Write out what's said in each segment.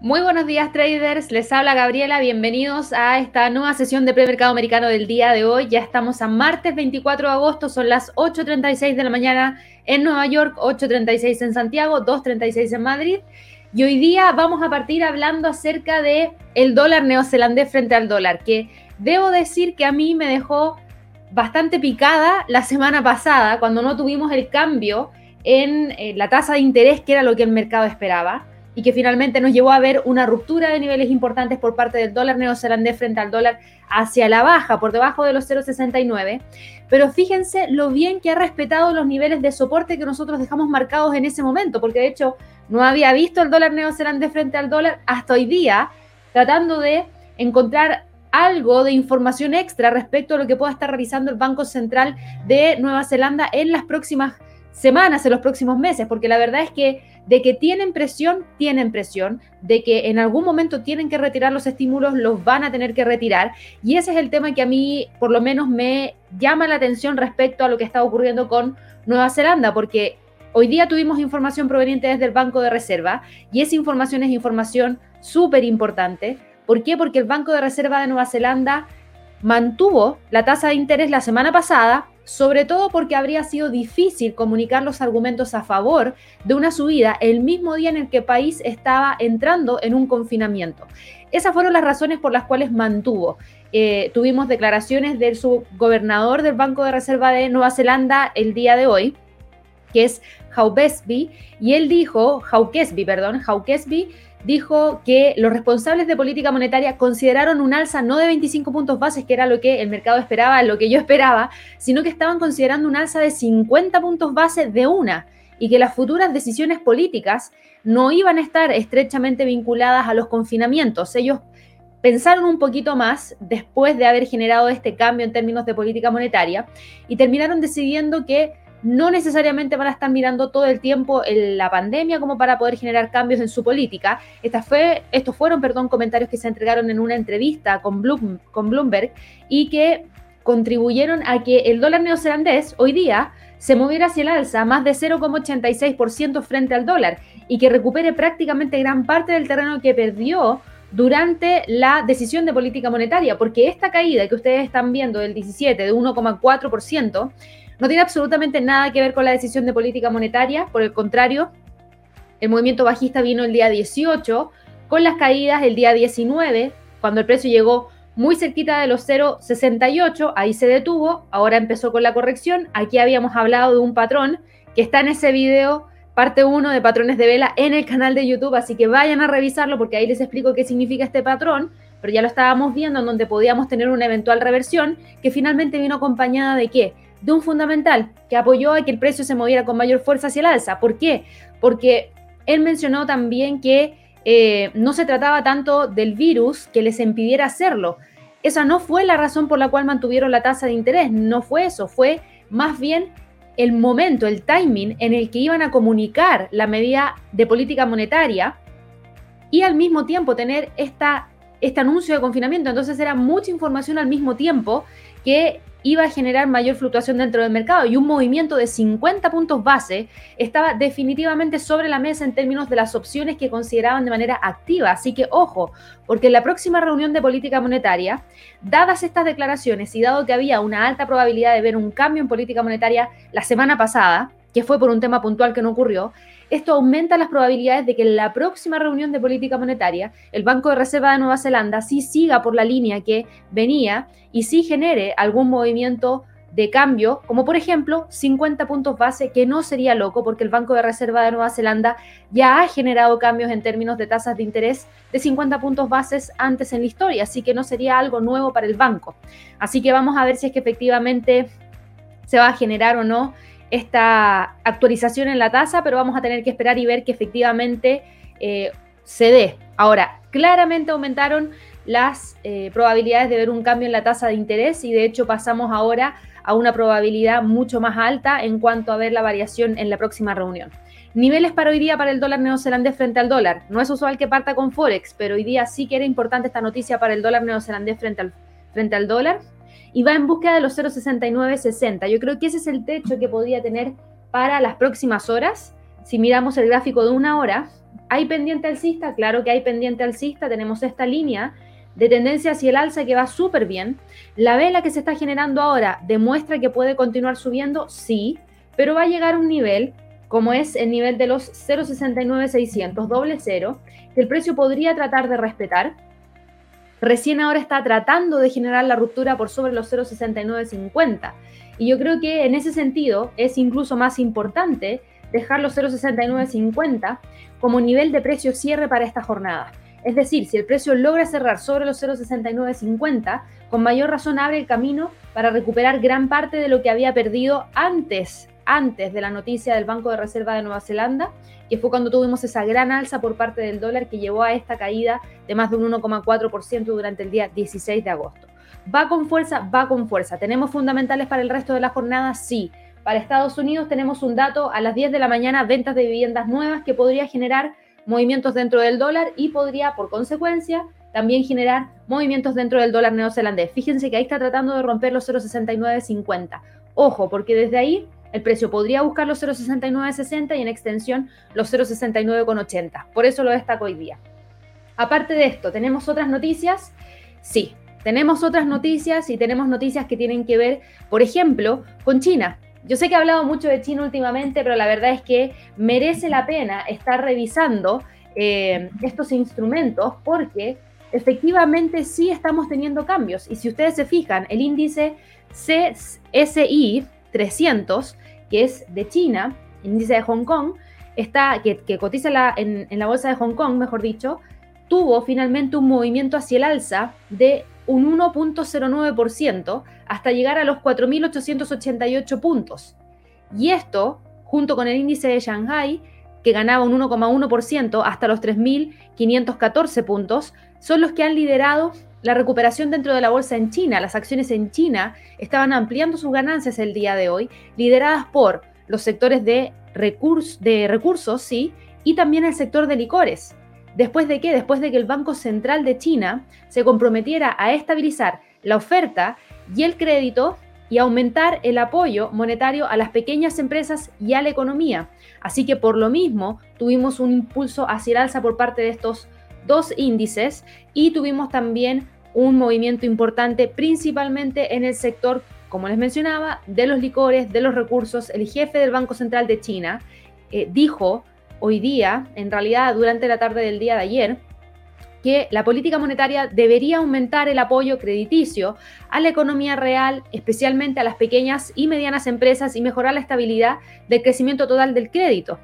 Muy buenos días traders, les habla Gabriela, bienvenidos a esta nueva sesión de premercado americano del día de hoy. Ya estamos a martes 24 de agosto, son las 8.36 de la mañana en Nueva York, 8.36 en Santiago, 2.36 en Madrid. Y hoy día vamos a partir hablando acerca de el dólar neozelandés frente al dólar, que debo decir que a mí me dejó bastante picada la semana pasada cuando no tuvimos el cambio en eh, la tasa de interés que era lo que el mercado esperaba y que finalmente nos llevó a ver una ruptura de niveles importantes por parte del dólar neozelandés frente al dólar hacia la baja, por debajo de los 0,69. Pero fíjense lo bien que ha respetado los niveles de soporte que nosotros dejamos marcados en ese momento, porque de hecho no había visto el dólar neozelandés frente al dólar hasta hoy día, tratando de encontrar algo de información extra respecto a lo que pueda estar realizando el Banco Central de Nueva Zelanda en las próximas semanas, en los próximos meses, porque la verdad es que de que tienen presión, tienen presión, de que en algún momento tienen que retirar los estímulos, los van a tener que retirar. Y ese es el tema que a mí por lo menos me llama la atención respecto a lo que está ocurriendo con Nueva Zelanda, porque hoy día tuvimos información proveniente desde el Banco de Reserva y esa información es información súper importante. ¿Por qué? Porque el Banco de Reserva de Nueva Zelanda mantuvo la tasa de interés la semana pasada sobre todo porque habría sido difícil comunicar los argumentos a favor de una subida el mismo día en el que el país estaba entrando en un confinamiento. Esas fueron las razones por las cuales mantuvo. Eh, tuvimos declaraciones del subgobernador del Banco de Reserva de Nueva Zelanda el día de hoy, que es Haukesby, y él dijo, Haukesby, perdón, Haukesby dijo que los responsables de política monetaria consideraron un alza no de 25 puntos bases, que era lo que el mercado esperaba, lo que yo esperaba, sino que estaban considerando un alza de 50 puntos base de una y que las futuras decisiones políticas no iban a estar estrechamente vinculadas a los confinamientos. Ellos pensaron un poquito más después de haber generado este cambio en términos de política monetaria y terminaron decidiendo que no necesariamente van a estar mirando todo el tiempo la pandemia como para poder generar cambios en su política. fue, estos fueron perdón, comentarios que se entregaron en una entrevista con, con Bloomberg y que contribuyeron a que el dólar neozelandés hoy día se moviera hacia el alza más de 0,86% frente al dólar y que recupere prácticamente gran parte del terreno que perdió durante la decisión de política monetaria, porque esta caída que ustedes están viendo del 17, de 1,4%, no tiene absolutamente nada que ver con la decisión de política monetaria, por el contrario, el movimiento bajista vino el día 18, con las caídas el día 19, cuando el precio llegó muy cerquita de los 0,68, ahí se detuvo, ahora empezó con la corrección, aquí habíamos hablado de un patrón que está en ese video, parte 1 de patrones de vela en el canal de YouTube, así que vayan a revisarlo porque ahí les explico qué significa este patrón, pero ya lo estábamos viendo en donde podíamos tener una eventual reversión que finalmente vino acompañada de qué? De un fundamental que apoyó a que el precio se moviera con mayor fuerza hacia el alza. ¿Por qué? Porque él mencionó también que eh, no se trataba tanto del virus que les impidiera hacerlo. Esa no fue la razón por la cual mantuvieron la tasa de interés, no fue eso, fue más bien el momento, el timing en el que iban a comunicar la medida de política monetaria y al mismo tiempo tener esta, este anuncio de confinamiento. Entonces era mucha información al mismo tiempo que iba a generar mayor fluctuación dentro del mercado y un movimiento de 50 puntos base estaba definitivamente sobre la mesa en términos de las opciones que consideraban de manera activa. Así que ojo, porque en la próxima reunión de política monetaria, dadas estas declaraciones y dado que había una alta probabilidad de ver un cambio en política monetaria la semana pasada, que fue por un tema puntual que no ocurrió, esto aumenta las probabilidades de que en la próxima reunión de política monetaria el Banco de Reserva de Nueva Zelanda sí siga por la línea que venía y sí genere algún movimiento de cambio, como por ejemplo 50 puntos base, que no sería loco porque el Banco de Reserva de Nueva Zelanda ya ha generado cambios en términos de tasas de interés de 50 puntos bases antes en la historia, así que no sería algo nuevo para el banco. Así que vamos a ver si es que efectivamente se va a generar o no esta actualización en la tasa, pero vamos a tener que esperar y ver que efectivamente eh, se dé. Ahora, claramente aumentaron las eh, probabilidades de ver un cambio en la tasa de interés y de hecho pasamos ahora a una probabilidad mucho más alta en cuanto a ver la variación en la próxima reunión. Niveles para hoy día para el dólar neozelandés frente al dólar. No es usual que parta con Forex, pero hoy día sí que era importante esta noticia para el dólar neozelandés frente al, frente al dólar y va en búsqueda de los 0,6960. Yo creo que ese es el techo que podría tener para las próximas horas. Si miramos el gráfico de una hora, ¿Hay pendiente alcista? Claro que hay pendiente alcista. Tenemos esta línea de tendencia hacia el alza que va súper bien. La vela que se está generando ahora demuestra que puede continuar subiendo, sí, pero va a llegar a un nivel como es el nivel de los 0,69600, doble cero, que el precio podría tratar de respetar. Recién ahora está tratando de generar la ruptura por sobre los 0,6950. Y yo creo que en ese sentido es incluso más importante dejar los 0,6950 como nivel de precio cierre para esta jornada. Es decir, si el precio logra cerrar sobre los 0,6950, con mayor razón abre el camino para recuperar gran parte de lo que había perdido antes, antes de la noticia del Banco de Reserva de Nueva Zelanda, que fue cuando tuvimos esa gran alza por parte del dólar que llevó a esta caída de más de un 1,4% durante el día 16 de agosto. ¿Va con fuerza? Va con fuerza. ¿Tenemos fundamentales para el resto de la jornada? Sí. Para Estados Unidos tenemos un dato a las 10 de la mañana, ventas de viviendas nuevas que podría generar movimientos dentro del dólar y podría, por consecuencia, también generar movimientos dentro del dólar neozelandés. Fíjense que ahí está tratando de romper los 0,6950. Ojo, porque desde ahí el precio podría buscar los 0,6960 y en extensión los 0,6980. Por eso lo destaco hoy día. Aparte de esto, ¿tenemos otras noticias? Sí, tenemos otras noticias y tenemos noticias que tienen que ver, por ejemplo, con China. Yo sé que he hablado mucho de China últimamente, pero la verdad es que merece la pena estar revisando eh, estos instrumentos porque efectivamente sí estamos teniendo cambios. Y si ustedes se fijan, el índice CSI 300, que es de China, el índice de Hong Kong, está, que, cotiza en, en la bolsa de Hong Kong, mejor dicho, tuvo finalmente un movimiento hacia el alza de un 1.09% hasta llegar a los 4.888 puntos. Y esto, junto con el índice de Shanghai, que ganaba un 1,1% hasta los 3.514 puntos, son los que han liderado la recuperación dentro de la bolsa en China. Las acciones en China estaban ampliando sus ganancias el día de hoy, lideradas por los sectores de, de recursos, sí, y también el sector de licores. ¿Después de qué? Después de que el Banco Central de China se comprometiera a estabilizar la oferta y el crédito y aumentar el apoyo monetario a las pequeñas empresas y a la economía. Así que por lo mismo tuvimos un impulso hacia el alza por parte de estos dos índices y tuvimos también un movimiento importante principalmente en el sector, como les mencionaba, de los licores, de los recursos. El jefe del Banco Central de China eh, dijo hoy día, en realidad durante la tarde del día de ayer, que la política monetaria debería aumentar el apoyo crediticio a la economía real, especialmente a las pequeñas y medianas empresas, y mejorar la estabilidad del crecimiento total del crédito.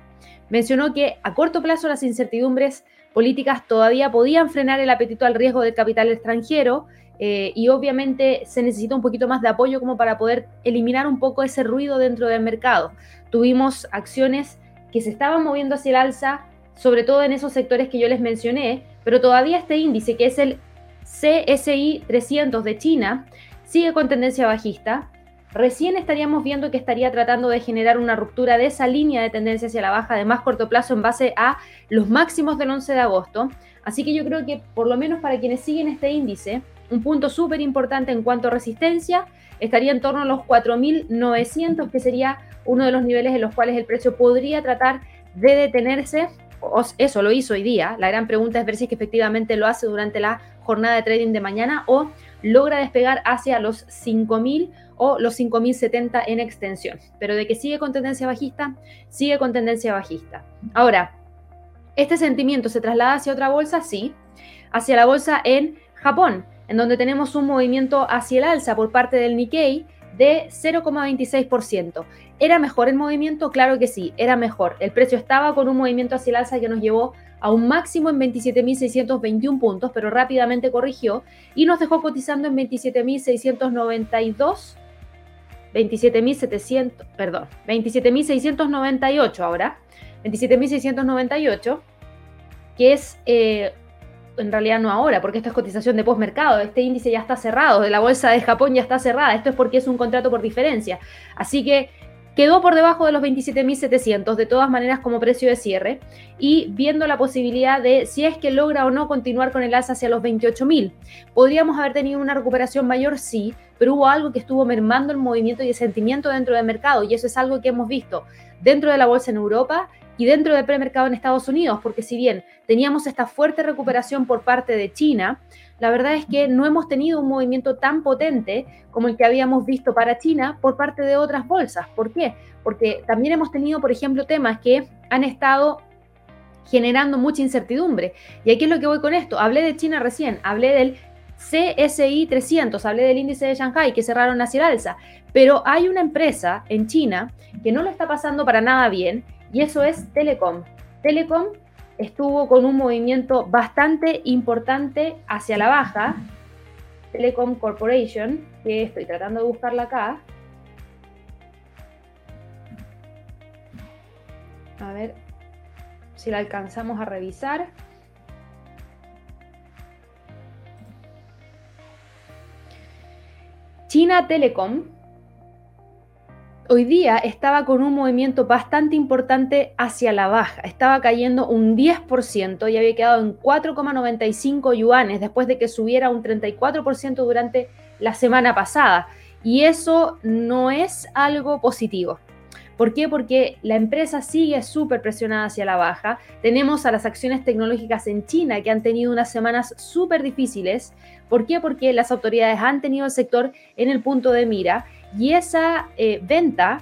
Mencionó que a corto plazo las incertidumbres políticas todavía podían frenar el apetito al riesgo del capital extranjero eh, y obviamente se necesita un poquito más de apoyo como para poder eliminar un poco ese ruido dentro del mercado. Tuvimos acciones que se estaban moviendo hacia el alza, sobre todo en esos sectores que yo les mencioné, pero todavía este índice, que es el CSI 300 de China, sigue con tendencia bajista. Recién estaríamos viendo que estaría tratando de generar una ruptura de esa línea de tendencia hacia la baja de más corto plazo en base a los máximos del 11 de agosto. Así que yo creo que por lo menos para quienes siguen este índice, un punto súper importante en cuanto a resistencia estaría en torno a los 4.900, que sería uno de los niveles en los cuales el precio podría tratar de detenerse. Eso lo hizo hoy día. La gran pregunta es ver si es que efectivamente lo hace durante la jornada de trading de mañana o logra despegar hacia los 5.000 o los 5.070 en extensión. Pero de que sigue con tendencia bajista, sigue con tendencia bajista. Ahora, ¿este sentimiento se traslada hacia otra bolsa? Sí, hacia la bolsa en Japón, en donde tenemos un movimiento hacia el alza por parte del Nikkei de 0,26%. ¿Era mejor el movimiento? Claro que sí, era mejor. El precio estaba con un movimiento hacia el alza que nos llevó a un máximo en 27.621 puntos, pero rápidamente corrigió y nos dejó cotizando en 27.692, 27.700, perdón, 27.698 ahora, 27.698, que es eh, en realidad no ahora, porque esto es cotización de postmercado, este índice ya está cerrado, la bolsa de Japón ya está cerrada, esto es porque es un contrato por diferencia. Así que quedó por debajo de los 27.700, de todas maneras como precio de cierre, y viendo la posibilidad de si es que logra o no continuar con el alza hacia los 28.000. ¿Podríamos haber tenido una recuperación mayor? Sí, pero hubo algo que estuvo mermando el movimiento y el sentimiento dentro del mercado, y eso es algo que hemos visto dentro de la bolsa en Europa y dentro del premercado en Estados Unidos, porque si bien teníamos esta fuerte recuperación por parte de China, la verdad es que no hemos tenido un movimiento tan potente como el que habíamos visto para China por parte de otras bolsas. ¿Por qué? Porque también hemos tenido, por ejemplo, temas que han estado generando mucha incertidumbre. Y aquí es lo que voy con esto. Hablé de China recién, hablé del CSI 300, hablé del índice de Shanghai que cerraron hacia el alza, pero hay una empresa en China que no lo está pasando para nada bien y eso es Telecom. Telecom estuvo con un movimiento bastante importante hacia la baja. Telecom Corporation, que estoy tratando de buscarla acá. A ver si la alcanzamos a revisar. China Telecom hoy día estaba con un movimiento bastante importante hacia la baja. Estaba cayendo un 10% y había quedado en 4,95 yuanes después de que subiera un 34% durante la semana pasada. Y eso no es algo positivo. ¿Por qué? Porque la empresa sigue súper presionada hacia la baja. Tenemos a las acciones tecnológicas en China que han tenido unas semanas súper difíciles. ¿Por qué? Porque las autoridades han tenido el sector en el punto de mira y esa eh, venta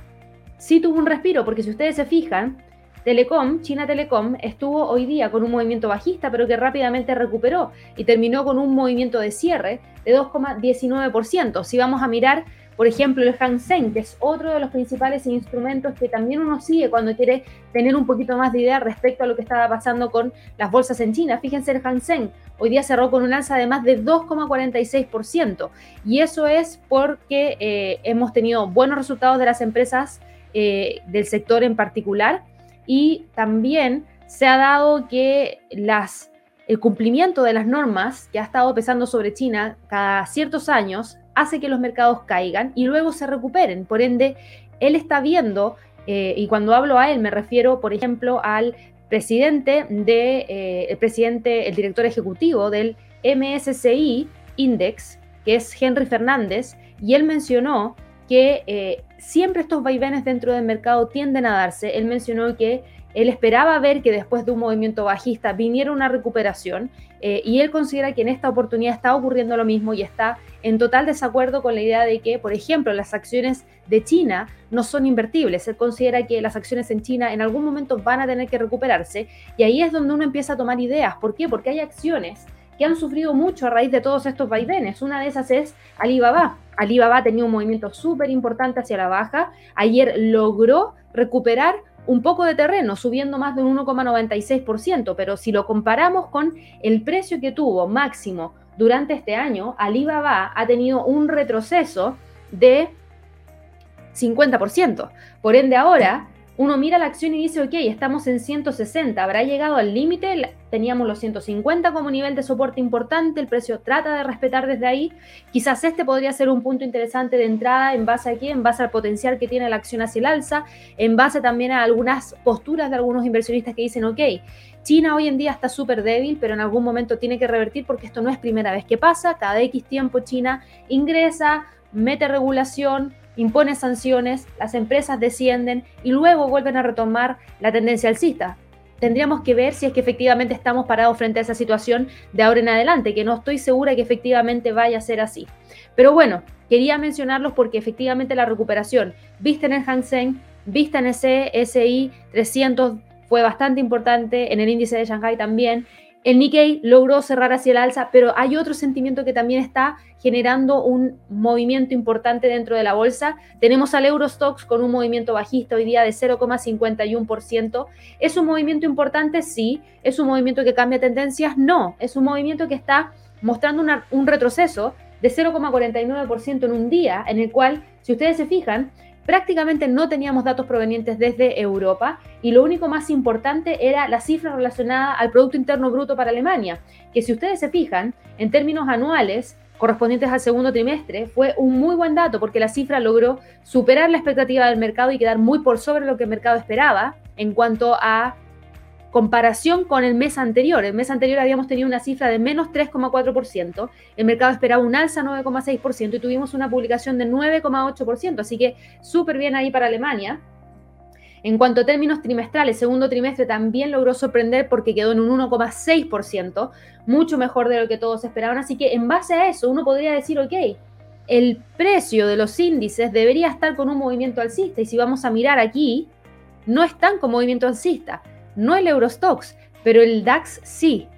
sí tuvo un respiro, porque si ustedes se fijan, Telecom, China Telecom, estuvo hoy día con un movimiento bajista, pero que rápidamente recuperó y terminó con un movimiento de cierre de 2,19%. Si vamos a mirar por ejemplo, el Hang Seng, que es otro de los principales instrumentos que también uno sigue cuando quiere tener un poquito más de idea respecto a lo que estaba pasando con las bolsas en China. Fíjense, el Hang Seng hoy día cerró con un alza de más de 2,46%. Y eso es porque eh, hemos tenido buenos resultados de las empresas eh, del sector en particular y también se ha dado que las el cumplimiento de las normas que ha estado pesando sobre China cada ciertos años hace que los mercados caigan y luego se recuperen. Por ende, él está viendo, eh, y cuando hablo a él me refiero, por ejemplo, al presidente de, eh, el presidente, el director ejecutivo del MSCI Index, que es Henry Fernández, y él mencionó que eh, siempre estos vaivenes dentro del mercado tienden a darse. Él mencionó que él esperaba ver que después de un movimiento bajista viniera una recuperación y él considera que en esta oportunidad está ocurriendo lo mismo y está en total desacuerdo con la idea de que, por ejemplo, las acciones de China no son invertibles. Él considera que las acciones en China en algún momento van a tener que recuperarse y ahí es donde uno empieza a tomar ideas. ¿Por qué? Porque hay acciones que han sufrido mucho a raíz de todos estos vaivenes. Una de esas es Alibaba. Alibaba tenido un movimiento súper importante hacia la baja. Ayer logró recuperar un poco de terreno, subiendo más de un 1,96%, pero si lo comparamos con el precio que tuvo máximo durante este año, Alibaba ha tenido un retroceso de 50%. Por ende, ahora uno mira la acción y dice, ok, estamos en 160, habrá llegado al límite, teníamos los 150 como nivel de soporte importante, el precio trata de respetar desde ahí, quizás este podría ser un punto interesante de entrada en base a qué, en base al potencial que tiene la acción hacia el alza, en base también a algunas posturas de algunos inversionistas que dicen, ok, China hoy en día está súper débil, pero en algún momento tiene que revertir porque esto no es primera vez que pasa, cada X tiempo China ingresa, mete regulación, impone sanciones, las empresas descienden y luego vuelven a retomar la tendencia alcista. Tendríamos que ver si es que efectivamente estamos parados frente a esa situación de ahora en adelante, que no estoy segura que efectivamente vaya a ser así. Pero bueno, quería mencionarlos porque efectivamente la recuperación vista en el Hang Seng, vista en ese SI 300 fue bastante importante, en el índice de Shanghai también, el Nikkei logró cerrar hacia el alza, pero hay otro sentimiento que también está generando un movimiento importante dentro de la bolsa. Tenemos al Eurostox con un movimiento bajista hoy día de 0,51%. ¿Es un movimiento importante? Sí. ¿Es un movimiento que cambia tendencias? No. Es un movimiento que está mostrando un retroceso de 0,49% en un día, en el cual, si ustedes se fijan, prácticamente no teníamos datos provenientes desde Europa y lo único más importante era la cifra relacionada al Producto Interno Bruto para Alemania, que si ustedes se fijan, en términos anuales, correspondientes al segundo trimestre, fue un muy buen dato porque la cifra logró superar la expectativa del mercado y quedar muy por sobre lo que el mercado esperaba en cuanto a comparación con el mes anterior. El mes anterior habíamos tenido una cifra de menos 3,4%, el mercado esperaba un alza 9,6% y tuvimos una publicación de 9,8%, así que súper bien ahí para Alemania. En cuanto a términos trimestrales, segundo trimestre también logró sorprender porque quedó en un 1,6%, mucho mejor de lo que todos esperaban. Así que en base a eso uno podría decir, ok, el precio de los índices debería estar con un movimiento alcista. Y si vamos a mirar aquí, no están con movimiento alcista, no el Eurostox, pero el DAX sí.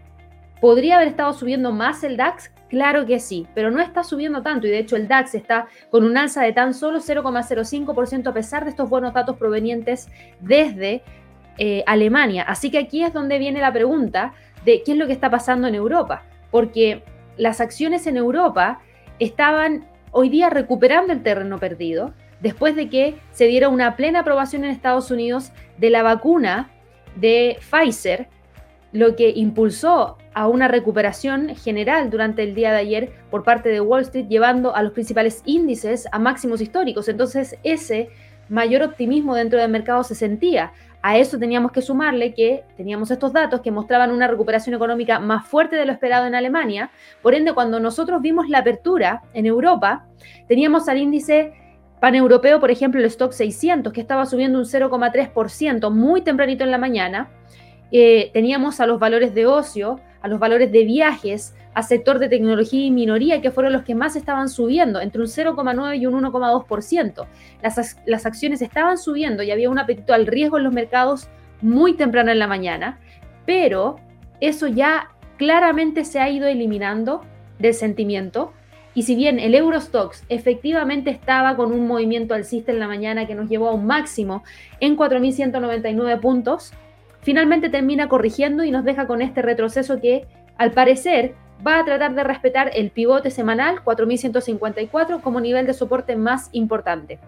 ¿Podría haber estado subiendo más el DAX? Claro que sí, pero no está subiendo tanto y de hecho el DAX está con un alza de tan solo 0,05% a pesar de estos buenos datos provenientes desde eh, Alemania. Así que aquí es donde viene la pregunta de qué es lo que está pasando en Europa, porque las acciones en Europa estaban hoy día recuperando el terreno perdido después de que se diera una plena aprobación en Estados Unidos de la vacuna de Pfizer, lo que impulsó a una recuperación general durante el día de ayer por parte de Wall Street, llevando a los principales índices a máximos históricos. Entonces, ese mayor optimismo dentro del mercado se sentía. A eso teníamos que sumarle que teníamos estos datos que mostraban una recuperación económica más fuerte de lo esperado en Alemania. Por ende, cuando nosotros vimos la apertura en Europa, teníamos al índice paneuropeo, por ejemplo, el stock 600, que estaba subiendo un 0,3% muy tempranito en la mañana. Eh, teníamos a los valores de ocio, a los valores de viajes, a sector de tecnología y minoría, que fueron los que más estaban subiendo, entre un 0,9 y un 1,2%. Las, las acciones estaban subiendo y había un apetito al riesgo en los mercados muy temprano en la mañana, pero eso ya claramente se ha ido eliminando del sentimiento. Y si bien el Eurostox efectivamente estaba con un movimiento alcista en la mañana que nos llevó a un máximo en 4.199 puntos, finalmente termina corrigiendo y nos deja con este retroceso que al parecer va a tratar de respetar el pivote semanal 4154 como nivel de soporte más importante.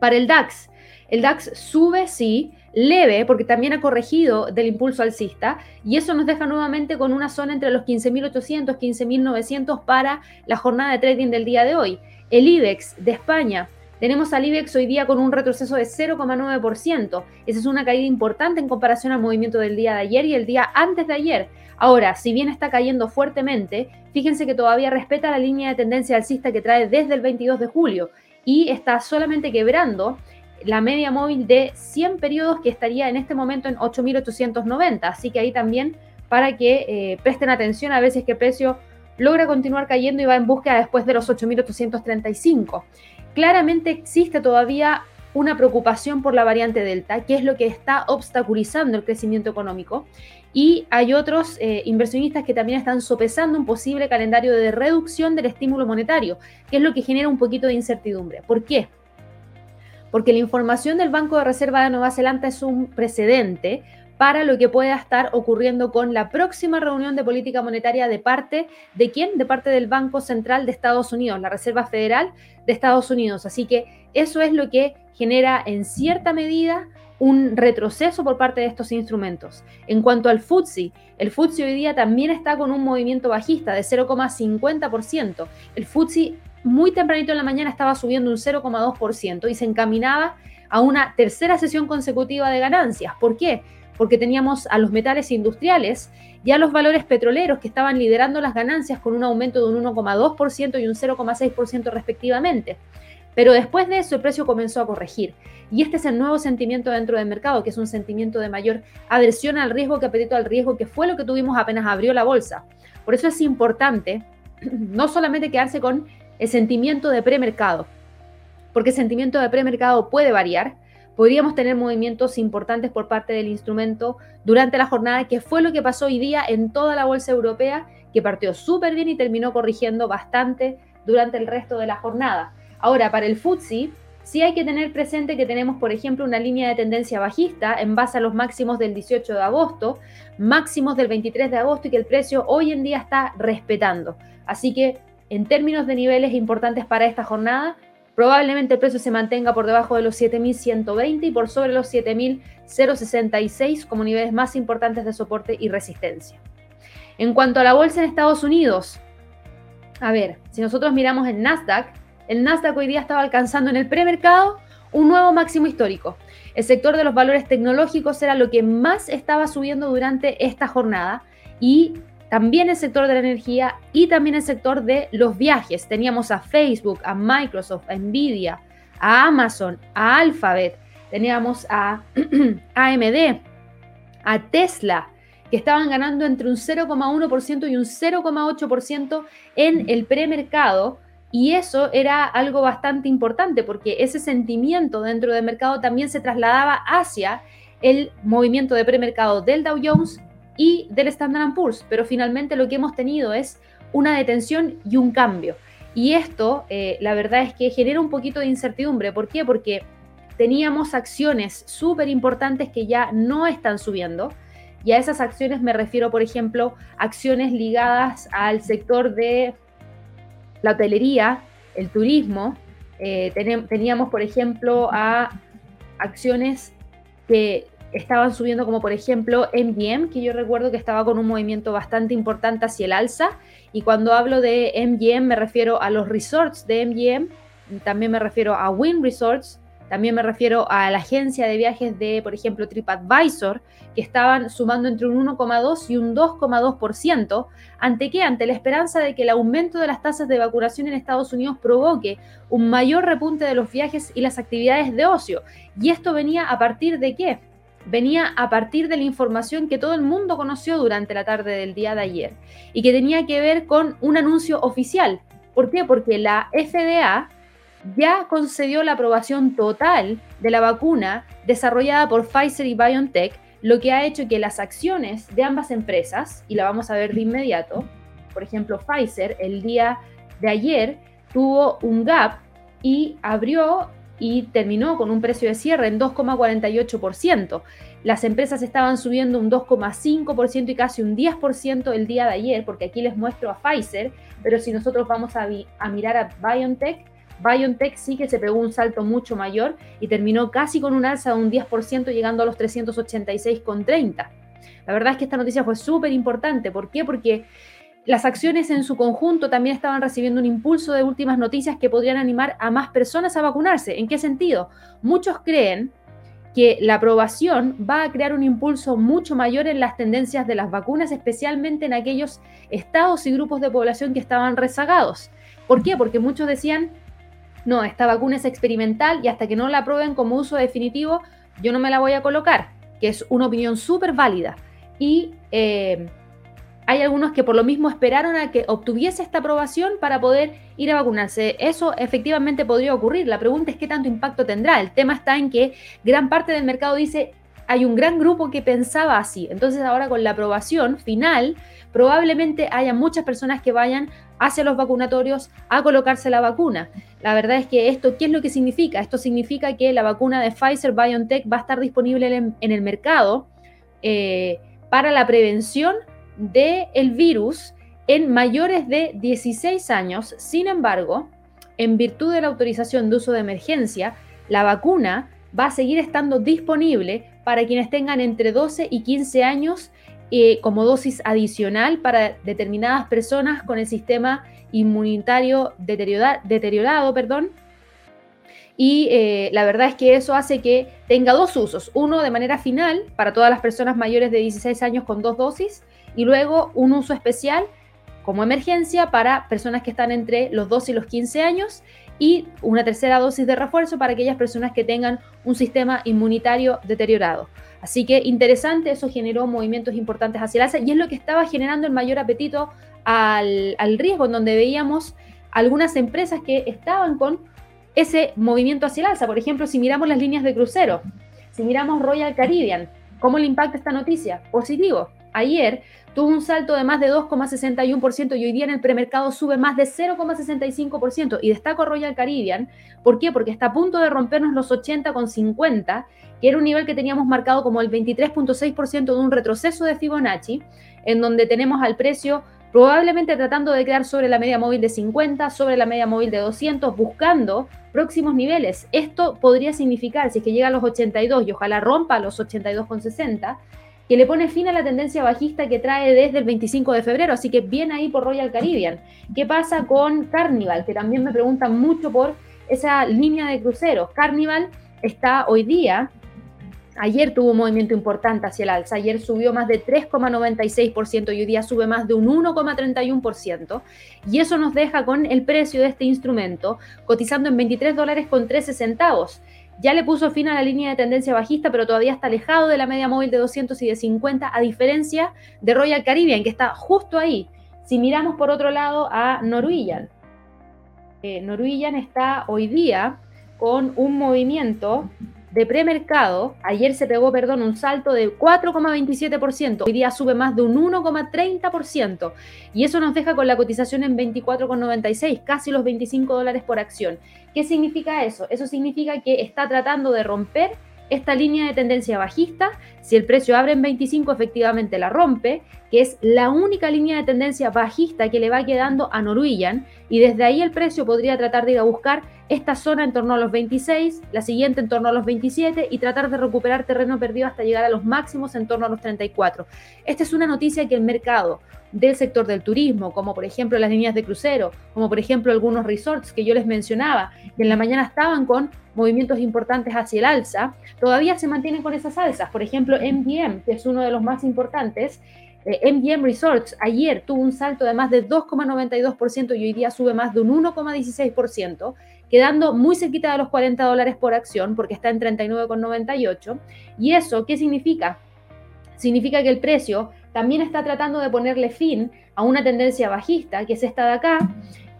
Para el DAX, el DAX sube, sí, leve, porque también ha corregido del impulso alcista, y eso nos deja nuevamente con una zona entre los 15.800, 15.900 para la jornada de trading del día de hoy. El IBEX de España tenemos al IBEX hoy día con un retroceso de 0,9%. Esa es una caída importante en comparación al movimiento del día de ayer y el día antes de ayer. Ahora, si bien está cayendo fuertemente, fíjense que todavía respeta la línea de tendencia alcista que trae desde el 22 de julio y está solamente quebrando la media móvil de 100 periodos que estaría en este momento en 8.890. Así que ahí también para que eh, presten atención a veces que el precio logra continuar cayendo y va en búsqueda después de los 8.835 claramente existe todavía una preocupación por la variante Delta, que es lo que está obstaculizando el crecimiento económico. Y hay otros eh, inversionistas que también están sopesando un posible calendario de reducción del estímulo monetario, que es lo que genera un poquito de incertidumbre. ¿Por qué? Porque la información del Banco de Reserva de Nueva Zelanda es un precedente para lo que pueda estar ocurriendo con la próxima reunión de política monetaria de parte de quién? De parte del Banco Central de Estados Unidos, la Reserva Federal de Estados Unidos. Así que eso es lo que genera en cierta medida un retroceso por parte de estos instrumentos. En cuanto al FTSE, el FTSE hoy día también está con un movimiento bajista de 0,50%. El FTSE muy tempranito en la mañana estaba subiendo un 0,2% y se encaminaba a una tercera sesión consecutiva de ganancias. ¿Por qué? porque teníamos a los metales industriales y a los valores petroleros que estaban liderando las ganancias con un aumento de un 1,2% y un 0,6% respectivamente. Pero después de eso el precio comenzó a corregir. Y este es el nuevo sentimiento dentro del mercado, que es un sentimiento de mayor aversión al riesgo que apetito al riesgo, que fue lo que tuvimos apenas abrió la bolsa. Por eso es importante no solamente quedarse con el sentimiento de premercado, porque el sentimiento de premercado puede variar, podríamos tener movimientos importantes por parte del instrumento durante la jornada, que fue lo que pasó hoy día en toda la bolsa europea, que partió súper bien y terminó corrigiendo bastante durante el resto de la jornada. Ahora, para el FTSE, sí hay que tener presente que tenemos, por ejemplo, una línea de tendencia bajista en base a los máximos del 18 de agosto, máximos del 23 de agosto y que el precio hoy en día está respetando. Así que, en términos de niveles importantes para esta jornada, Probablemente el precio se mantenga por debajo de los 7.120 y por sobre los 7.066 como niveles más importantes de soporte y resistencia. En cuanto a la bolsa en Estados Unidos, a ver, si nosotros miramos el Nasdaq, el Nasdaq hoy día estaba alcanzando en el premercado un nuevo máximo histórico. El sector de los valores tecnológicos era lo que más estaba subiendo durante esta jornada y también el sector de la energía y también el sector de los viajes. Teníamos a Facebook, a Microsoft, a Nvidia, a Amazon, a Alphabet, teníamos a AMD, a Tesla, que estaban ganando entre un 0,1% y un 0,8% en el premercado. Y eso era algo bastante importante porque ese sentimiento dentro del mercado también se trasladaba hacia el movimiento de premercado del Dow Jones y del Standard Poor's. Pero finalmente lo que hemos tenido es una detención y un cambio. Y esto, eh, la verdad es que genera un poquito de incertidumbre. ¿Por qué? Porque teníamos acciones súper importantes que ya no están subiendo y a esas acciones me refiero, por ejemplo, acciones ligadas al sector de la hotelería, el turismo. Eh, teníamos, por ejemplo, a acciones que estaban subiendo, como por ejemplo MGM, que yo recuerdo que estaba con un movimiento bastante importante hacia el alza. Y cuando hablo de MGM me refiero a los resorts de MGM, también me refiero a Win Resorts, también me refiero a la agencia de viajes de, por ejemplo, TripAdvisor, que estaban sumando entre un 1,2 y un 2,2%. ¿Ante qué? Ante la esperanza de que el aumento de las tasas de vacunación en Estados Unidos provoque un mayor repunte de los viajes y las actividades de ocio. ¿Y esto venía a partir de qué? Venía a partir de la información que todo el mundo conoció durante la tarde del día de ayer y que tenía que ver con un anuncio oficial. ¿Por qué? Porque la FDA ya concedió la aprobación total de la vacuna desarrollada por Pfizer y BioNTech, lo que ha hecho que las acciones de ambas empresas, y la vamos a ver de inmediato, por ejemplo, Pfizer el día de ayer tuvo un gap y abrió y terminó con un precio de cierre en 2,48%. Las empresas estaban subiendo un 2,5% y casi un 10% el día de ayer, porque aquí les muestro a Pfizer, pero si nosotros vamos a, mirar a BioNTech, BioNTech sí que se pegó un salto mucho mayor y terminó casi con un alza de un 10%, llegando a los 386,30. La verdad es que esta noticia fue súper importante. ¿Por qué? Porque las acciones en su conjunto también estaban recibiendo un impulso de últimas noticias que podrían animar a más personas a vacunarse. ¿En qué sentido? Muchos creen que la aprobación va a crear un impulso mucho mayor en las tendencias de las vacunas, especialmente en aquellos estados y grupos de población que estaban rezagados. ¿Por qué? Porque muchos decían, no, esta vacuna es experimental y hasta que no la aprueben como uso definitivo, yo no me la voy a colocar, que es una opinión súper válida. Y eh, hay algunos que por lo mismo esperaron a que obtuviese esta aprobación para poder ir a vacunarse. Eso efectivamente podría ocurrir. La pregunta es qué tanto impacto tendrá. El tema está en que gran parte del mercado dice, hay un gran grupo que pensaba así. Entonces ahora con la aprobación final, probablemente haya muchas personas que vayan hacia los vacunatorios a colocarse la vacuna. La verdad es que esto, ¿qué es lo que significa? Esto significa que la vacuna de Pfizer BioNTech va a estar disponible en, el mercado eh, para la prevención del el virus en mayores de 16 años. Sin embargo, en virtud de la autorización de uso de emergencia, la vacuna va a seguir estando disponible para quienes tengan entre 12 y 15 años eh, como dosis adicional para determinadas personas con el sistema inmunitario deteriorado, perdón. Y eh, la verdad es que eso hace que tenga dos usos. Uno de manera final para todas las personas mayores de 16 años con dos dosis y luego un uso especial como emergencia para personas que están entre los 12 y los 15 años y una tercera dosis de refuerzo para aquellas personas que tengan un sistema inmunitario deteriorado. Así que interesante, eso generó movimientos importantes hacia el alza y es lo que estaba generando el mayor apetito al, riesgo, en donde veíamos algunas empresas que estaban con ese movimiento hacia el alza. Por ejemplo, si miramos las líneas de crucero, si miramos Royal Caribbean, ¿cómo le impacta esta noticia? Positivo. Ayer tuvo un salto de más de 2,61% y hoy día en el premercado sube más de 0,65%. Y destaco Royal Caribbean, ¿por qué? Porque está a punto de rompernos los 80,50, que era un nivel que teníamos marcado como el 23,6% de un retroceso de Fibonacci, en donde tenemos al precio probablemente tratando de quedar sobre la media móvil de 50, sobre la media móvil de 200, buscando próximos niveles. Esto podría significar, si es que llega a los 82 y ojalá rompa los 82,60, que le pone fin a la tendencia bajista que trae desde el 25 de febrero, así que bien ahí por Royal Caribbean. ¿Qué pasa con Carnival? Que también me preguntan mucho por esa línea de cruceros. Carnival está hoy día, ayer tuvo un movimiento importante hacia el alza, ayer subió más de 3,96% y hoy día sube más de un 1,31%, y eso nos deja con el precio de este instrumento cotizando en 23 dólares con 13 centavos. Ya le puso fin a la línea de tendencia bajista, pero todavía está alejado de la media móvil de 200 y de 50, a diferencia de Royal Caribbean, que está justo ahí. Si miramos por otro lado a Norwegian, eh, está hoy día con un movimiento de premercado, ayer se pegó, perdón, un salto de 4,27%, hoy día sube más de un 1,30% y eso nos deja con la cotización en 24,96, casi los 25 dólares por acción. ¿Qué significa eso? Eso significa que está tratando de romper esta línea de tendencia bajista, si el precio abre en 25, efectivamente la rompe, que es la única línea de tendencia bajista que le va quedando a Norwegian, y desde ahí el precio podría tratar de ir a buscar esta zona en torno a los 26, la siguiente en torno a los 27 y tratar de recuperar terreno perdido hasta llegar a los máximos en torno a los 34. Esta es una noticia que el mercado del sector del turismo, como por ejemplo las líneas de crucero, como por ejemplo algunos resorts que yo les mencionaba, que en la mañana estaban con movimientos importantes hacia el alza, todavía se mantienen con esas alzas. Por ejemplo, MGM, que es uno de los más importantes, eh, MGM Resorts ayer tuvo un salto de más de 2,92% y hoy día sube más de un 1,16%, quedando muy cerquita de los 40 dólares por acción porque está en 39,98. ¿Y eso qué significa? Significa que el precio también está tratando de ponerle fin a una tendencia bajista, que es esta de acá,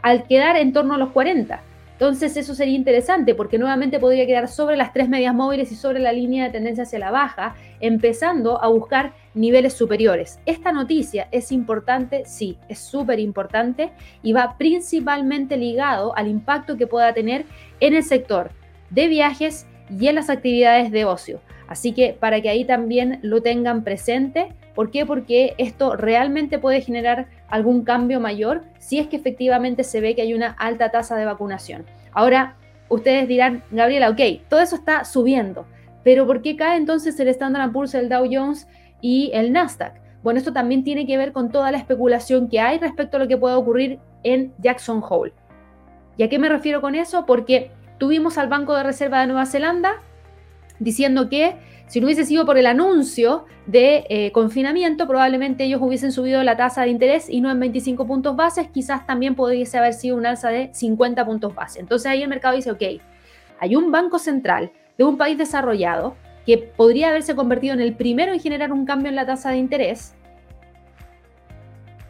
al quedar en torno a los 40. Entonces eso sería interesante porque nuevamente podría quedar sobre las tres medias móviles y sobre la línea de tendencia hacia la baja, empezando a buscar niveles superiores. Esta noticia es importante, sí, es súper importante y va principalmente ligado al impacto que pueda tener en el sector de viajes y en las actividades de ocio. Así que para que ahí también lo tengan presente, ¿Por qué? Porque esto realmente puede generar algún cambio mayor si es que efectivamente se ve que hay una alta tasa de vacunación. Ahora, ustedes dirán, Gabriela, ok, todo eso está subiendo, pero ¿por qué cae entonces el Standard Poor's, el Dow Jones y el Nasdaq? Bueno, esto también tiene que ver con toda la especulación que hay respecto a lo que puede ocurrir en Jackson Hole. ¿Y a qué me refiero con eso? Porque tuvimos al Banco de Reserva de Nueva Zelanda diciendo que si no hubiese sido por el anuncio de eh, confinamiento, probablemente ellos hubiesen subido la tasa de interés y no en 25 puntos bases, quizás también podría haber sido un alza de 50 puntos base. Entonces ahí el mercado dice, ok, hay un banco central de un país desarrollado que podría haberse convertido en el primero en generar un cambio en la tasa de interés,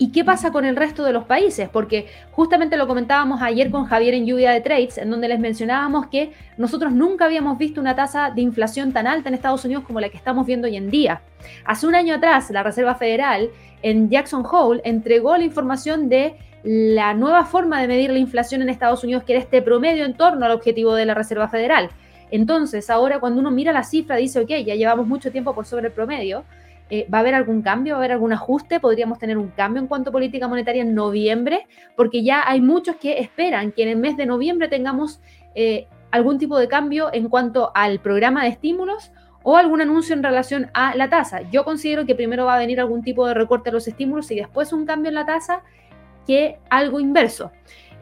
¿Y qué pasa con el resto de los países? Porque justamente lo comentábamos ayer con Javier en Lluvia de Trades, en donde les mencionábamos que nosotros nunca habíamos visto una tasa de inflación tan alta en Estados Unidos como la que estamos viendo hoy en día. Hace un año atrás, la Reserva Federal en Jackson Hole entregó la información de la nueva forma de medir la inflación en Estados Unidos, que era este promedio en torno al objetivo de la Reserva Federal. Entonces, ahora cuando uno mira la cifra, dice, ok, ya llevamos mucho tiempo por sobre el promedio, eh, ¿Va a haber algún cambio? ¿Va a haber algún ajuste? ¿Podríamos tener un cambio en cuanto a política monetaria en noviembre? Porque ya hay muchos que esperan que en el mes de noviembre tengamos eh, algún tipo de cambio en cuanto al programa de estímulos o algún anuncio en relación a la tasa. Yo considero que primero va a venir algún tipo de recorte de los estímulos y después un cambio en la tasa que algo inverso.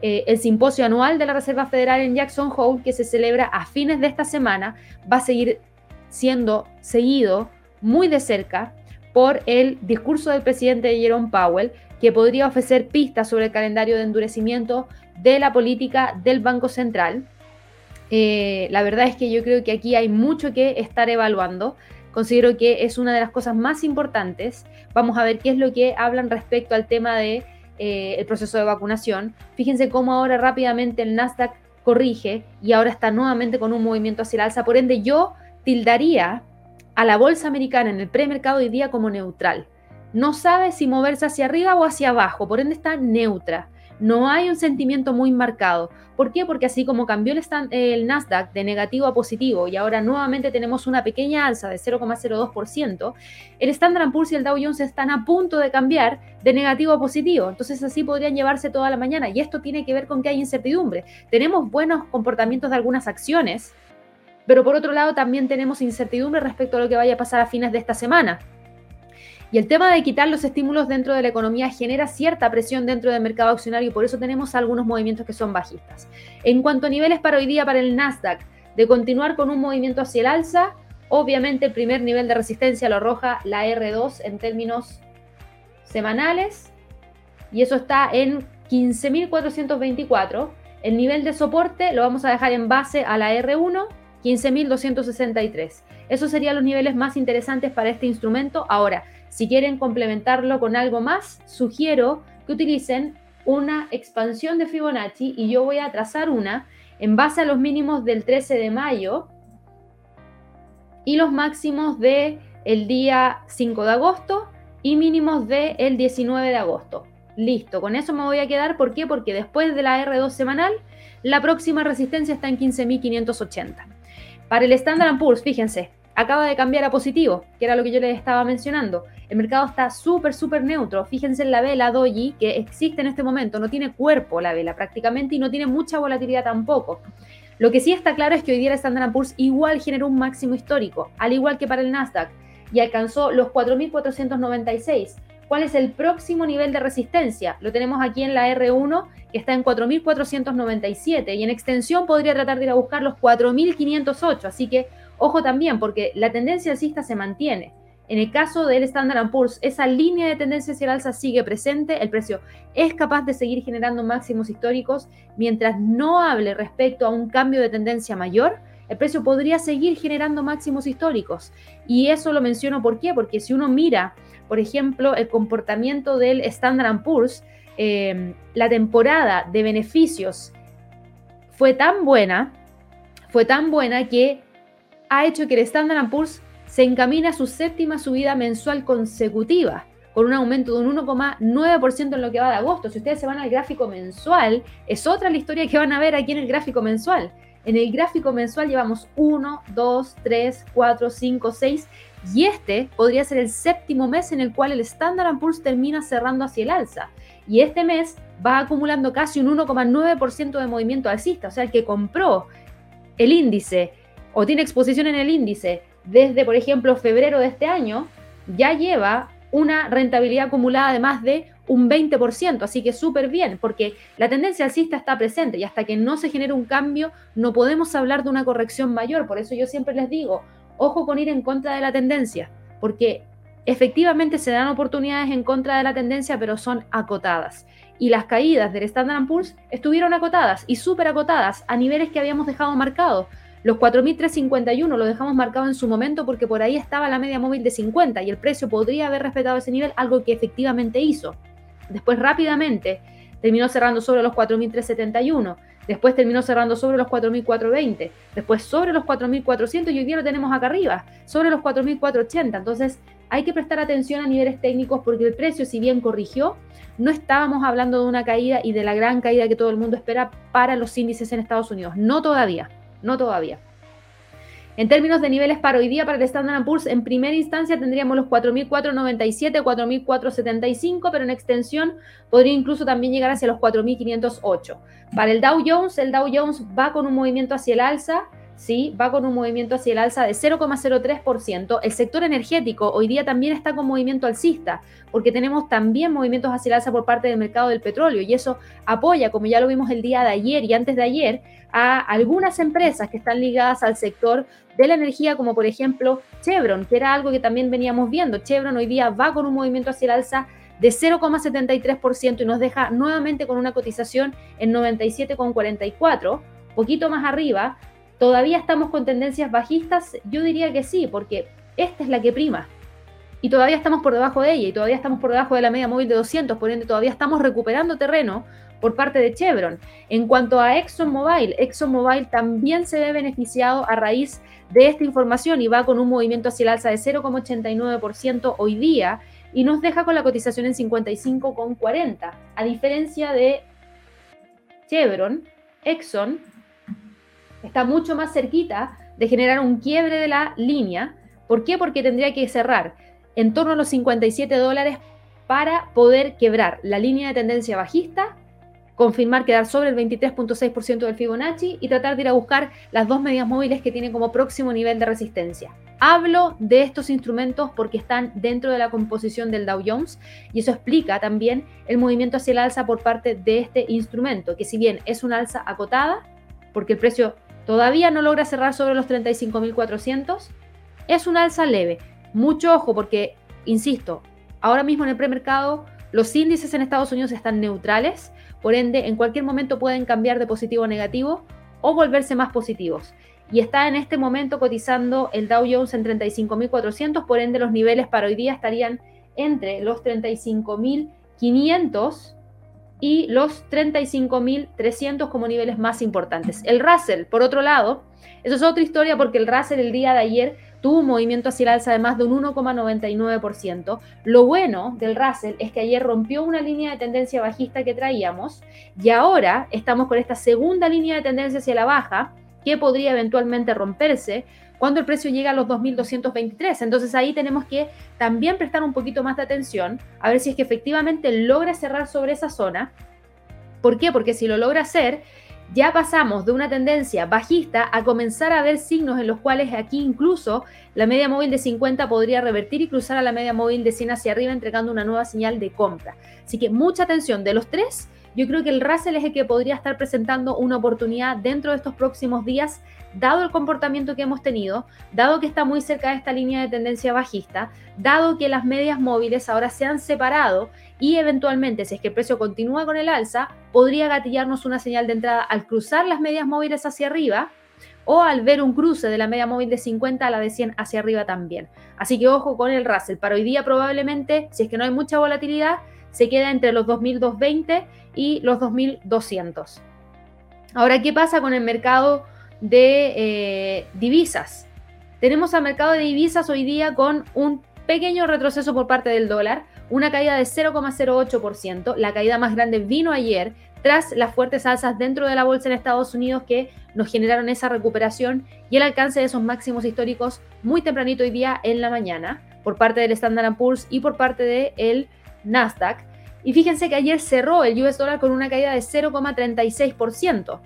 Eh, el simposio anual de la Reserva Federal en Jackson Hole, que se celebra a fines de esta semana, va a seguir siendo seguido muy de cerca por el discurso del presidente Jerome Powell, que podría ofrecer pistas sobre el calendario de endurecimiento de la política del Banco Central. Eh, la verdad es que yo creo que aquí hay mucho que estar evaluando. Considero que es una de las cosas más importantes. Vamos a ver qué es lo que hablan respecto al tema de, eh, proceso de vacunación. Fíjense cómo ahora rápidamente el Nasdaq corrige y ahora está nuevamente con un movimiento hacia el alza. Por ende, yo tildaría a la bolsa americana en el premercado hoy día como neutral. No sabe si moverse hacia arriba o hacia abajo, por ende está neutra. No hay un sentimiento muy marcado. ¿Por qué? Porque así como cambió el, Nasdaq de negativo a positivo y ahora nuevamente tenemos una pequeña alza de 0,02%, el Standard Poor's y el Dow Jones están a punto de cambiar de negativo a positivo. Entonces así podrían llevarse toda la mañana y esto tiene que ver con que hay incertidumbre. Tenemos buenos comportamientos de algunas acciones, pero por otro lado también tenemos incertidumbre respecto a lo que vaya a pasar a fines de esta semana. Y el tema de quitar los estímulos dentro de la economía genera cierta presión dentro del mercado accionario y por eso tenemos algunos movimientos que son bajistas. En cuanto a niveles para hoy día para el Nasdaq, de continuar con un movimiento hacia el alza, obviamente el primer nivel de resistencia lo arroja la R2 en términos semanales y eso está en 15.424. El nivel de soporte lo vamos a dejar en base a la R1 15.263. Esos serían los niveles más interesantes para este instrumento. Ahora, si quieren complementarlo con algo más, sugiero que utilicen una expansión de Fibonacci y yo voy a trazar una en base a los mínimos del 13 de mayo y los máximos del el día 5 de agosto y mínimos del el 19 de agosto. Listo, con eso me voy a quedar. ¿Por qué? Porque después de la R2 semanal, la próxima resistencia está en 15.580. Para el Standard Poor's, fíjense, acaba de cambiar a positivo, que era lo que yo les estaba mencionando. El mercado está súper, súper neutro. Fíjense en la vela Doji, que existe en este momento. No tiene cuerpo la vela prácticamente y no tiene mucha volatilidad tampoco. Lo que sí está claro es que hoy día el Standard Poor's igual generó un máximo histórico, al igual que para el Nasdaq, y alcanzó los 4.496. ¿Cuál es el próximo nivel de resistencia? Lo tenemos aquí en la R1, que está en 4.497, y en extensión podría tratar de ir a buscar los 4.508. Así que ojo también, porque la tendencia alcista se mantiene. En el caso del Standard Poor's, esa línea de tendencia hacia el alza sigue presente, el precio es capaz de seguir generando máximos históricos mientras no hable respecto a un cambio de tendencia mayor. El precio podría seguir generando máximos históricos. Y eso lo menciono ¿por qué? Porque si uno mira, por ejemplo, el comportamiento del Standard Poor's, eh, la temporada de beneficios fue tan buena, fue tan buena que ha hecho que el Standard Poor's se encamina a su séptima subida mensual consecutiva, con un aumento de un 1,9% en lo que va de agosto. Si ustedes se van al gráfico mensual, es otra la historia que van a ver aquí en el gráfico mensual. En el gráfico mensual llevamos 1, 2, 3, 4, 5, 6 y este podría ser el séptimo mes en el cual el Standard Poor's termina cerrando hacia el alza. Y este mes va acumulando casi un 1,9% de movimiento alcista. O sea, el que compró el índice o tiene exposición en el índice desde, por ejemplo, febrero de este año, ya lleva una rentabilidad acumulada de más de un 20%, así que súper bien, porque la tendencia alcista está presente y hasta que no se genere un cambio no podemos hablar de una corrección mayor, por eso yo siempre les digo, ojo con ir en contra de la tendencia, porque efectivamente se dan oportunidades en contra de la tendencia, pero son acotadas. Y las caídas del Standard Poor's estuvieron acotadas y súper acotadas a niveles que habíamos dejado marcados. Los 4.351 lo dejamos marcado en su momento porque por ahí estaba la media móvil de 50 y el precio podría haber respetado ese nivel, algo que efectivamente hizo. Después rápidamente terminó cerrando sobre los 4.371, después terminó cerrando sobre los 4.420, después sobre los 4.400 y hoy día lo tenemos acá arriba, sobre los 4.480. Entonces hay que prestar atención a niveles técnicos porque el precio, si bien corrigió, no estábamos hablando de una caída y de la gran caída que todo el mundo espera para los índices en Estados Unidos. No todavía no todavía. En términos de niveles para hoy día, para el Standard Poor's, en primera instancia tendríamos los 4.497, 4.475, pero en extensión podría incluso también llegar hacia los 4.508. Para el Dow Jones, el Dow Jones va con un movimiento hacia el alza, ¿sí? va con un movimiento hacia el alza de 0,03%. El sector energético hoy día también está con movimiento alcista, porque tenemos también movimientos hacia el alza por parte del mercado del petróleo y eso apoya, como ya lo vimos el día de ayer y antes de ayer, a algunas empresas que están ligadas al sector de la energía, como por ejemplo Chevron, que era algo que también veníamos viendo. Chevron hoy día va con un movimiento hacia el alza de 0,73% y nos deja nuevamente con una cotización en 97,44, poquito más arriba, ¿Todavía estamos con tendencias bajistas? Yo diría que sí, porque esta es la que prima. Y todavía estamos por debajo de ella y todavía estamos por debajo de la media móvil de 200, por ende todavía estamos recuperando terreno por parte de Chevron. En cuanto a ExxonMobil, ExxonMobil también se ve beneficiado a raíz de esta información y va con un movimiento hacia el alza de 0,89% hoy día y nos deja con la cotización en 55,40. A diferencia de Chevron, Exxon está mucho más cerquita de generar un quiebre de la línea. ¿Por qué? Porque tendría que cerrar en torno a los 57 dólares para poder quebrar la línea de tendencia bajista, confirmar quedar sobre el 23.6% del Fibonacci y tratar de ir a buscar las dos medias móviles que tienen como próximo nivel de resistencia. Hablo de estos instrumentos porque están dentro de la composición del Dow Jones y eso explica también el movimiento hacia el alza por parte de este instrumento, que si bien es una alza acotada, porque el precio Todavía no logra cerrar sobre los 35.400. Es un alza leve. Mucho ojo porque, insisto, ahora mismo en el premercado los índices en Estados Unidos están neutrales, por ende en cualquier momento pueden cambiar de positivo a negativo o volverse más positivos. y está en este momento cotizando el Dow Jones en 35.400, por ende los niveles para hoy día estarían entre los 35.500 y los 35.300 como niveles más importantes. El Russell, por otro lado, eso es otra historia porque el Russell el día de ayer tuvo un movimiento hacia el alza de más de un 1,99%. Lo bueno del Russell es que ayer rompió una línea de tendencia bajista que traíamos y ahora estamos con esta segunda línea de tendencia hacia la baja que podría eventualmente romperse cuando el precio llega a los 2.223. Entonces ahí tenemos que también prestar un poquito más de atención a ver si es que efectivamente logra cerrar sobre esa zona. ¿Por qué? Porque si lo logra hacer, ya pasamos de una tendencia bajista a comenzar a ver signos en los cuales aquí incluso la media móvil de 50 podría revertir y cruzar a la media móvil de 100 hacia arriba entregando una nueva señal de compra. Así que mucha atención de los tres. Yo creo que el Russell es el que podría estar presentando una oportunidad dentro de estos próximos días, dado el comportamiento que hemos tenido, dado que está muy cerca de esta línea de tendencia bajista, dado que las medias móviles ahora se han separado y eventualmente, si es que el precio continúa con el alza, podría gatillarnos una señal de entrada al cruzar las medias móviles hacia arriba o al ver un cruce de la media móvil de 50 a la de 100 hacia arriba también. Así que ojo con el Russell. Para hoy día probablemente, si es que no hay mucha volatilidad, se queda entre los 2220 y los 2200. Ahora, ¿qué pasa con el mercado de eh, divisas? Tenemos al mercado de divisas hoy día con un pequeño retroceso por parte del dólar una caída de 0,08%. La caída más grande vino ayer tras las fuertes alzas dentro de la bolsa en Estados Unidos que nos generaron esa recuperación y el alcance de esos máximos históricos muy tempranito hoy día en la mañana por parte del Standard Poor's y por parte del Nasdaq. Y fíjense que ayer cerró el US dólar con una caída de 0,36%.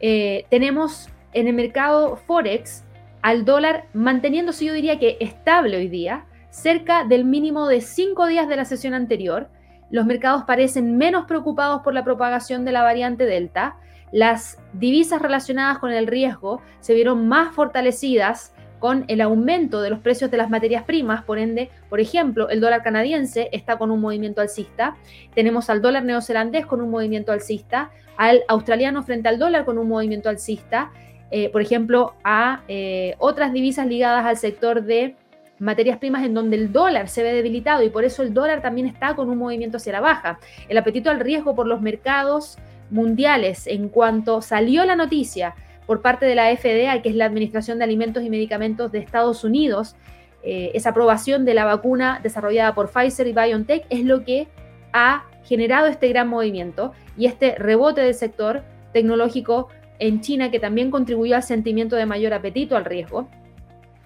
Eh, tenemos en el mercado Forex al dólar manteniéndose, yo diría que estable hoy día, cerca del mínimo de cinco días de la sesión anterior. Los mercados parecen menos preocupados por la propagación de la variante Delta. Las divisas relacionadas con el riesgo se vieron más fortalecidas con el aumento de los precios de las materias primas, por ende, por ejemplo, el dólar canadiense está con un movimiento alcista, tenemos al dólar neozelandés con un movimiento alcista, al australiano frente al dólar con un movimiento alcista, eh, por ejemplo, a eh, otras divisas ligadas al sector de materias primas en donde el dólar se ve debilitado y por eso el dólar también está con un movimiento hacia la baja. El apetito al riesgo por los mercados mundiales en cuanto salió la noticia por parte de la FDA, que es la Administración de Alimentos y Medicamentos de Estados Unidos, eh, esa aprobación de la vacuna desarrollada por Pfizer y BioNTech es lo que ha generado este gran movimiento y este rebote del sector tecnológico en China que también contribuyó al sentimiento de mayor apetito al riesgo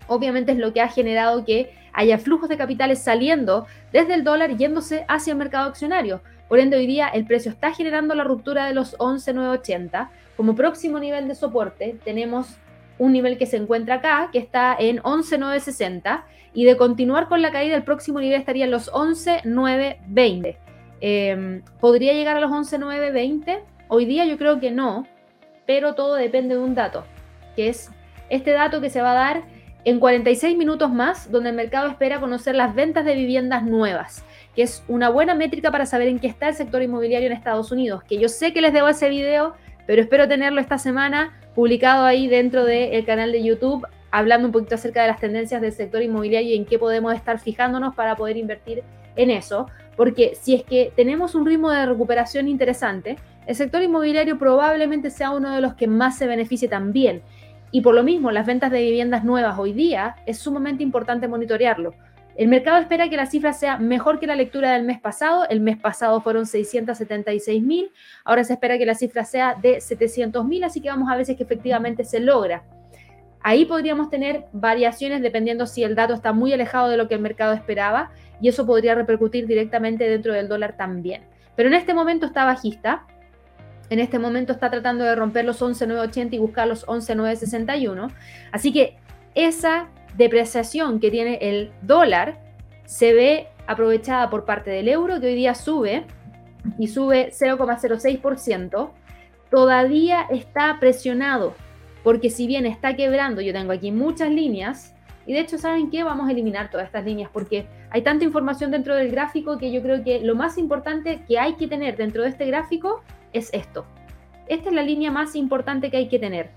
obviamente es lo que ha generado que haya flujos de capitales saliendo desde el dólar yéndose hacia el mercado accionario. Por ende, hoy día el precio está generando la ruptura de los 11,980. Como próximo nivel de soporte tenemos un nivel que se encuentra acá, que está en 11,960. Y de continuar con la caída, el próximo nivel estaría en los 11,920. Em, ¿Podría llegar a los 11,920? Hoy día yo creo que no, pero todo depende de un dato, que es este dato que se va a dar en 46 minutos más, donde el mercado espera conocer las ventas de viviendas nuevas, que es una buena métrica para saber en qué está el sector inmobiliario en Estados Unidos, que yo sé que les debo ese video, pero espero tenerlo esta semana publicado ahí dentro del canal de YouTube, hablando un poquito acerca de las tendencias del sector inmobiliario y en qué podemos estar fijándonos para poder invertir en eso, porque si es que tenemos un ritmo de recuperación interesante, el sector inmobiliario probablemente sea uno de los que más se beneficie también. Y por lo mismo, las ventas de viviendas nuevas hoy día es sumamente importante monitorearlo. El mercado espera que la cifra sea mejor que la lectura del mes pasado. El mes pasado fueron 676 mil. Ahora se espera que la cifra sea de 700 mil, así que vamos a ver si es que efectivamente se logra. Ahí podríamos tener variaciones dependiendo si el dato está muy alejado de lo que el mercado esperaba y eso podría repercutir directamente dentro del dólar también. Pero en este momento está bajista en este momento está tratando de romper los 11.980 y buscar los 11.961. Así que esa depreciación que tiene el dólar se ve aprovechada por parte del euro, que hoy día sube y sube 0,06%, todavía está presionado, porque si bien está quebrando, yo tengo aquí muchas líneas, y de hecho, ¿saben qué? Vamos a eliminar todas estas líneas, porque hay tanta información dentro del gráfico que yo creo que lo más importante que hay que tener dentro de este gráfico es esto. Esta es la línea más importante que hay que tener.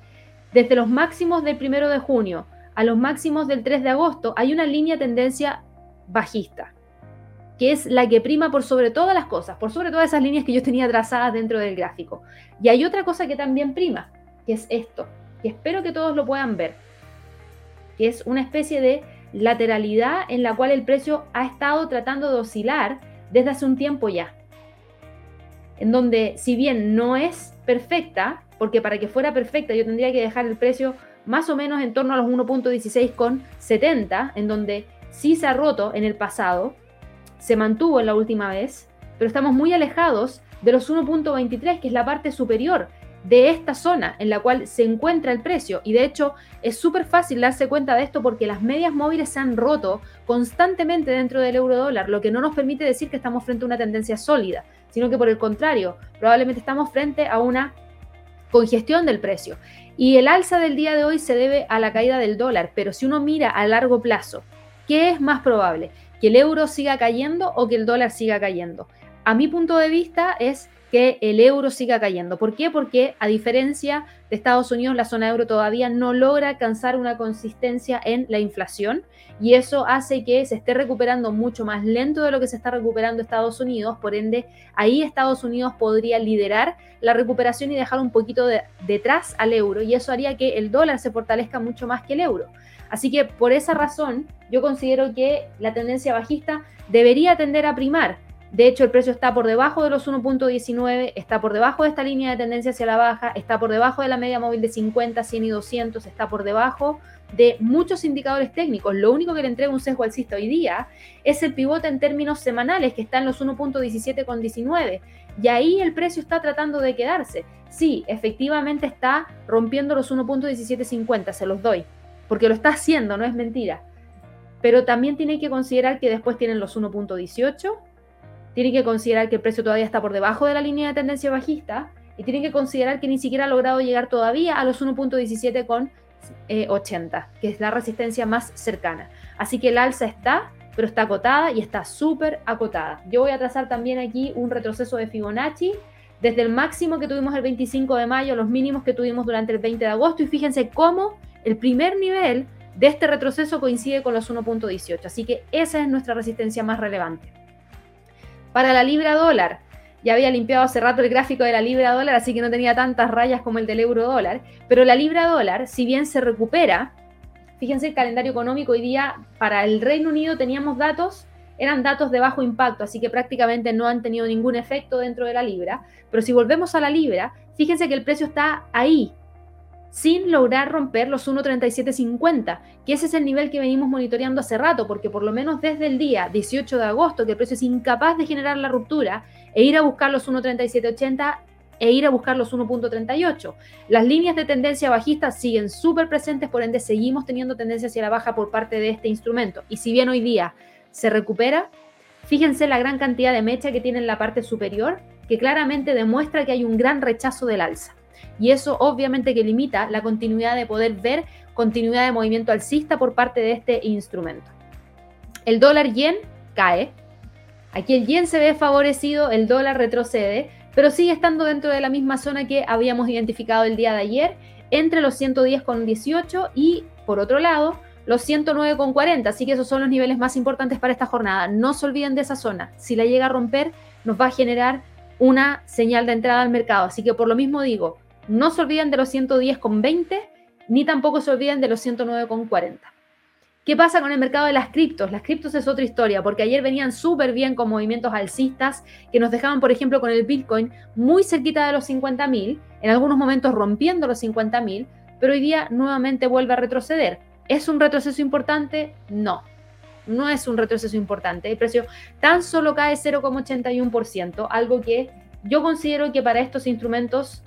Desde los máximos del primero de junio a los máximos del 3 de agosto hay una línea tendencia bajista, que es la que prima por sobre todas las cosas, por sobre todas esas líneas que yo tenía trazadas dentro del gráfico. Y hay otra cosa que también prima, que es esto, que espero que todos lo puedan ver, que es una especie de lateralidad en la cual el precio ha estado tratando de oscilar desde hace un tiempo ya. En donde, si bien no es perfecta, porque para que fuera perfecta yo tendría que dejar el precio más o menos en torno a los 1.16 con 70, en donde sí se ha roto en el pasado, se mantuvo en la última vez, pero estamos muy alejados de los 1.23, que es la parte superior de esta zona en la cual se encuentra el precio. Y de hecho es súper fácil darse cuenta de esto porque las medias móviles se han roto constantemente dentro del euro dólar, lo que no nos permite decir que estamos frente a una tendencia sólida, sino que por el contrario, probablemente estamos frente a una congestión del precio. Y el alza del día de hoy se debe a la caída del dólar, pero si uno mira a largo plazo, ¿qué es más probable? ¿Que el euro siga cayendo o que el dólar siga cayendo? A mi punto de vista es que el euro siga cayendo. ¿Por qué? Porque a diferencia de Estados Unidos, la zona euro todavía no logra alcanzar una consistencia en la inflación y eso hace que se esté recuperando mucho más lento de lo que se está recuperando Estados Unidos. Por ende, ahí Estados Unidos podría liderar la recuperación y dejar un poquito de, detrás al euro y eso haría que el dólar se fortalezca mucho más que el euro. Así que por esa razón yo considero que la tendencia bajista debería tender a primar de hecho, el precio está por debajo de los 1.19, está por debajo de esta línea de tendencia hacia la baja, está por debajo de la media móvil de 50, 100 y 200, está por debajo de muchos indicadores técnicos. Lo único que le entrega un sesgo alcista hoy día es el pivote en términos semanales, que está en los 1.17 con 19. Y ahí el precio está tratando de quedarse. Sí, efectivamente está rompiendo los 1.1750, se los doy, porque lo está haciendo, no es mentira. Pero también tiene que considerar que después tienen los 1.18 tienen que considerar que el precio todavía está por debajo de la línea de tendencia bajista y tienen que considerar que ni siquiera ha logrado llegar todavía a los 1.17 con 80, eh, que es la resistencia más cercana. Así que el alza está, pero está acotada y está súper acotada. Yo voy a trazar también aquí un retroceso de Fibonacci desde el máximo que tuvimos el 25 de mayo, los mínimos que tuvimos durante el 20 de agosto y fíjense cómo el primer nivel de este retroceso coincide con los 1.18. Así que esa es nuestra resistencia más relevante. Para la libra dólar, ya había limpiado hace rato el gráfico de la libra dólar, así que no tenía tantas rayas como el del euro dólar, pero la libra dólar, si bien se recupera, fíjense el calendario económico hoy día para el Reino Unido teníamos datos, eran datos de bajo impacto, así que prácticamente no han tenido ningún efecto dentro de la libra, pero si volvemos a la libra, fíjense que el precio está ahí, sin lograr romper los 1.3750, que ese es el nivel que venimos monitoreando hace rato, porque por lo menos desde el día 18 de agosto, que el precio es incapaz de generar la ruptura e ir a buscar los 1.3780 e ir a buscar los 1.38. Las líneas de tendencia bajista siguen súper presentes, por ende seguimos teniendo tendencia hacia la baja por parte de este instrumento. Y si bien hoy día se recupera, fíjense la gran cantidad de mecha que tiene en la parte superior, que claramente demuestra que hay un gran rechazo del alza y eso obviamente que limita la continuidad de poder ver continuidad de movimiento alcista por parte de este instrumento. El dólar yen cae. Aquí el yen se ve favorecido, el dólar retrocede, pero sigue estando dentro de la misma zona que habíamos identificado el día de ayer, entre los 110,18 y por otro lado los 109,40. Así que esos son los niveles más importantes para esta jornada. No se olviden de esa zona. Si la llega a romper, nos va a generar una señal de entrada al mercado. Así que por lo mismo digo, no se olviden de los 110,20 ni tampoco se olviden de los 109,40. ¿Qué pasa con el mercado de las criptos? Las criptos es otra historia, porque ayer venían súper bien con movimientos alcistas que nos dejaban, por ejemplo, con el Bitcoin muy cerquita de los 50.000, en algunos momentos rompiendo los 50.000, pero hoy día nuevamente vuelve a retroceder. ¿Es un retroceso importante? No, no es un retroceso importante. El precio tan solo cae 0,81%, algo que yo considero que para estos instrumentos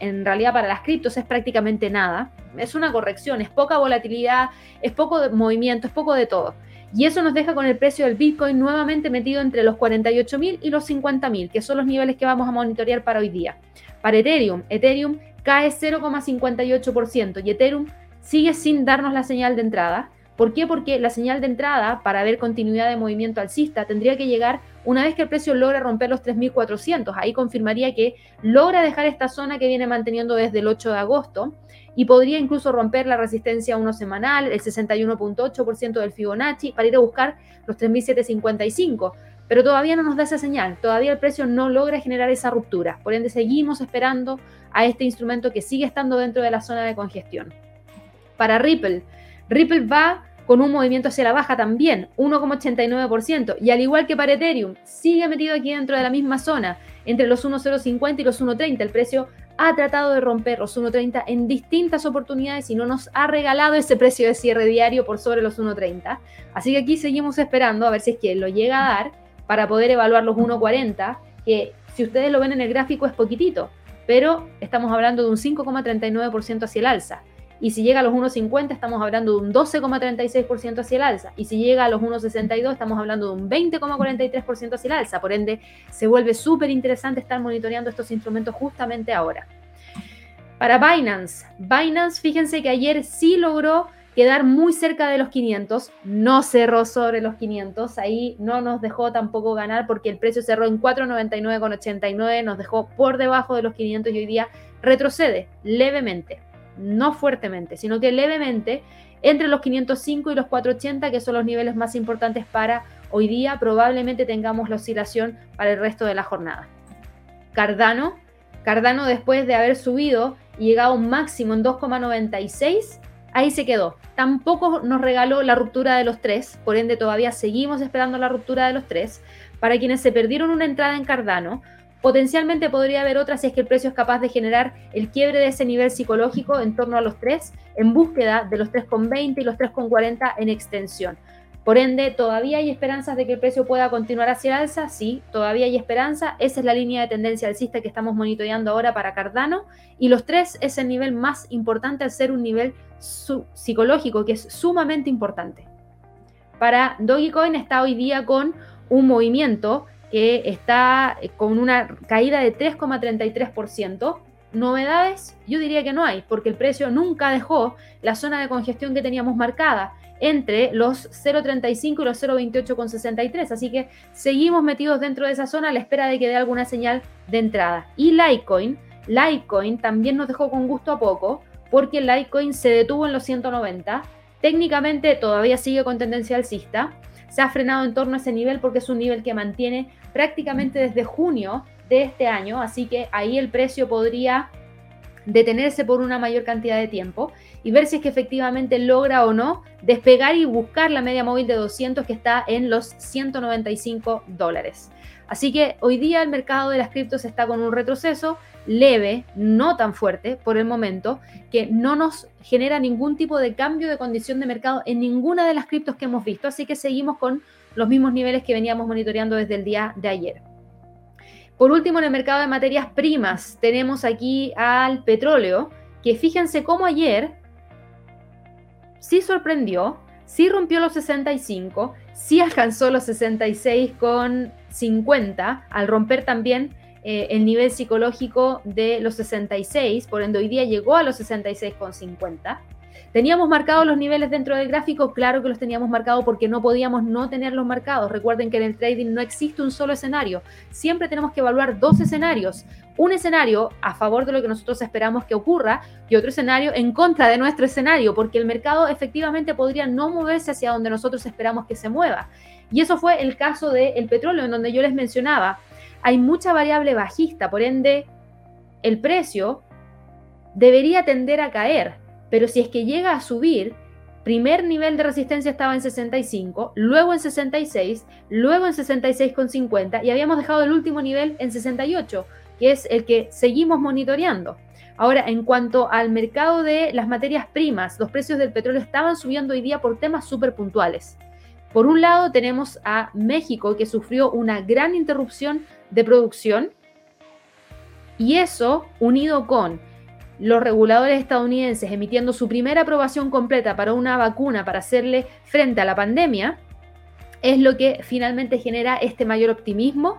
en realidad para las criptos es prácticamente nada. Es una corrección, es poca volatilidad, es poco movimiento, es poco de todo. Y eso nos deja con el precio del Bitcoin nuevamente metido entre los 48.000 y los 50.000, que son los niveles que vamos a monitorear para hoy día. Para Ethereum, Ethereum cae 0,58% y Ethereum sigue sin darnos la señal de entrada ¿Por qué? Porque la señal de entrada para ver continuidad de movimiento alcista tendría que llegar una vez que el precio logra romper los 3.400. Ahí confirmaría que logra dejar esta zona que viene manteniendo desde el 8 de agosto y podría incluso romper la resistencia 1 semanal, el 61.8% del Fibonacci, para ir a buscar los 3.755. Pero todavía no nos da esa señal, todavía el precio no logra generar esa ruptura. Por ende, seguimos esperando a este instrumento que sigue estando dentro de la zona de congestión. Para Ripple, Ripple va con un movimiento hacia la baja también, 1,89%. Y al igual que para Ethereum, sigue metido aquí dentro de la misma zona, entre los 1,050 y los 1,30. El precio ha tratado de romper los 1,30 en distintas oportunidades y no nos ha regalado ese precio de cierre diario por sobre los 1,30. Así que aquí seguimos esperando a ver si es que lo llega a dar para poder evaluar los 1,40, que si ustedes lo ven en el gráfico es poquitito, pero estamos hablando de un 5,39% hacia el alza. Y si llega a los 1,50 estamos hablando de un 12,36% hacia el alza. Y si llega a los 1,62 estamos hablando de un 20,43% hacia el alza. Por ende, se vuelve súper interesante estar monitoreando estos instrumentos justamente ahora. Para Binance, Binance, fíjense que ayer sí logró quedar muy cerca de los 500, no cerró sobre los 500, ahí no nos dejó tampoco ganar porque el precio cerró en 499,89, nos dejó por debajo de los 500 y hoy día retrocede levemente no fuertemente, sino que levemente entre los 505 y los 480, que son los niveles más importantes para hoy día. Probablemente tengamos la oscilación para el resto de la jornada. Cardano, Cardano después de haber subido y llegado a un máximo en 2,96, ahí se quedó. Tampoco nos regaló la ruptura de los 3, por ende todavía seguimos esperando la ruptura de los 3. Para quienes se perdieron una entrada en Cardano, Potencialmente podría haber otra si es que el precio es capaz de generar el quiebre de ese nivel psicológico en torno a los 3, en búsqueda de los 3,20 y los 3,40 en extensión. Por ende, ¿todavía hay esperanzas de que el precio pueda continuar hacia alza? Sí, todavía hay esperanza. Esa es la línea de tendencia alcista que estamos monitoreando ahora para Cardano. Y los 3 es el nivel más importante al ser un nivel psicológico, que es sumamente importante. Para Dogecoin está hoy día con un movimiento que está eh, con una caída de 3,33%. Novedades, yo diría que no hay, porque el precio nunca dejó la zona de congestión que teníamos marcada entre los 0,35 y los 0,28,63. Así que seguimos metidos dentro de esa zona a la espera de que dé alguna señal de entrada. Y Litecoin, Litecoin también nos dejó con gusto a poco, porque Litecoin se detuvo en los 190. Técnicamente todavía sigue con tendencia alcista. Se ha frenado en torno a ese nivel porque es un nivel que mantiene prácticamente desde junio de este año, así que ahí el precio podría detenerse por una mayor cantidad de tiempo y ver si es que efectivamente logra o no despegar y buscar la media móvil de 200 que está en los 195 dólares. Así que hoy día el mercado de las criptos está con un retroceso leve, no tan fuerte por el momento, que no nos genera ningún tipo de cambio de condición de mercado en ninguna de las criptos que hemos visto. Así que seguimos con los mismos niveles que veníamos monitoreando desde el día de ayer. Por último, en el mercado de materias primas tenemos aquí al petróleo, que fíjense cómo ayer sí sorprendió, sí rompió los 65, sí alcanzó los 66,50 al romper también eh, el nivel psicológico de los 66, por ende hoy día llegó a los 66,50. ¿Teníamos marcados los niveles dentro del gráfico? Claro que los teníamos marcados porque no podíamos no tenerlos marcados. Recuerden que en el trading no existe un solo escenario. Siempre tenemos que evaluar dos escenarios. Un escenario a favor de lo que nosotros esperamos que ocurra y otro escenario en contra de nuestro escenario, porque el mercado efectivamente podría no moverse hacia donde nosotros esperamos que se mueva. Y eso fue el caso del petróleo, en donde yo les mencionaba, hay mucha variable bajista, por ende, el precio debería tender a caer pero si es que llega a subir, primer nivel de resistencia estaba en 65, luego en 66, luego en 66,50 y habíamos dejado el último nivel en 68, que es el que seguimos monitoreando. Ahora, en cuanto al mercado de las materias primas, los precios del petróleo estaban subiendo hoy día por temas súper puntuales. Por un lado tenemos a México que sufrió una gran interrupción de producción y eso unido con los reguladores estadounidenses emitiendo su primera aprobación completa para una vacuna para hacerle frente a la pandemia, es lo que finalmente genera este mayor optimismo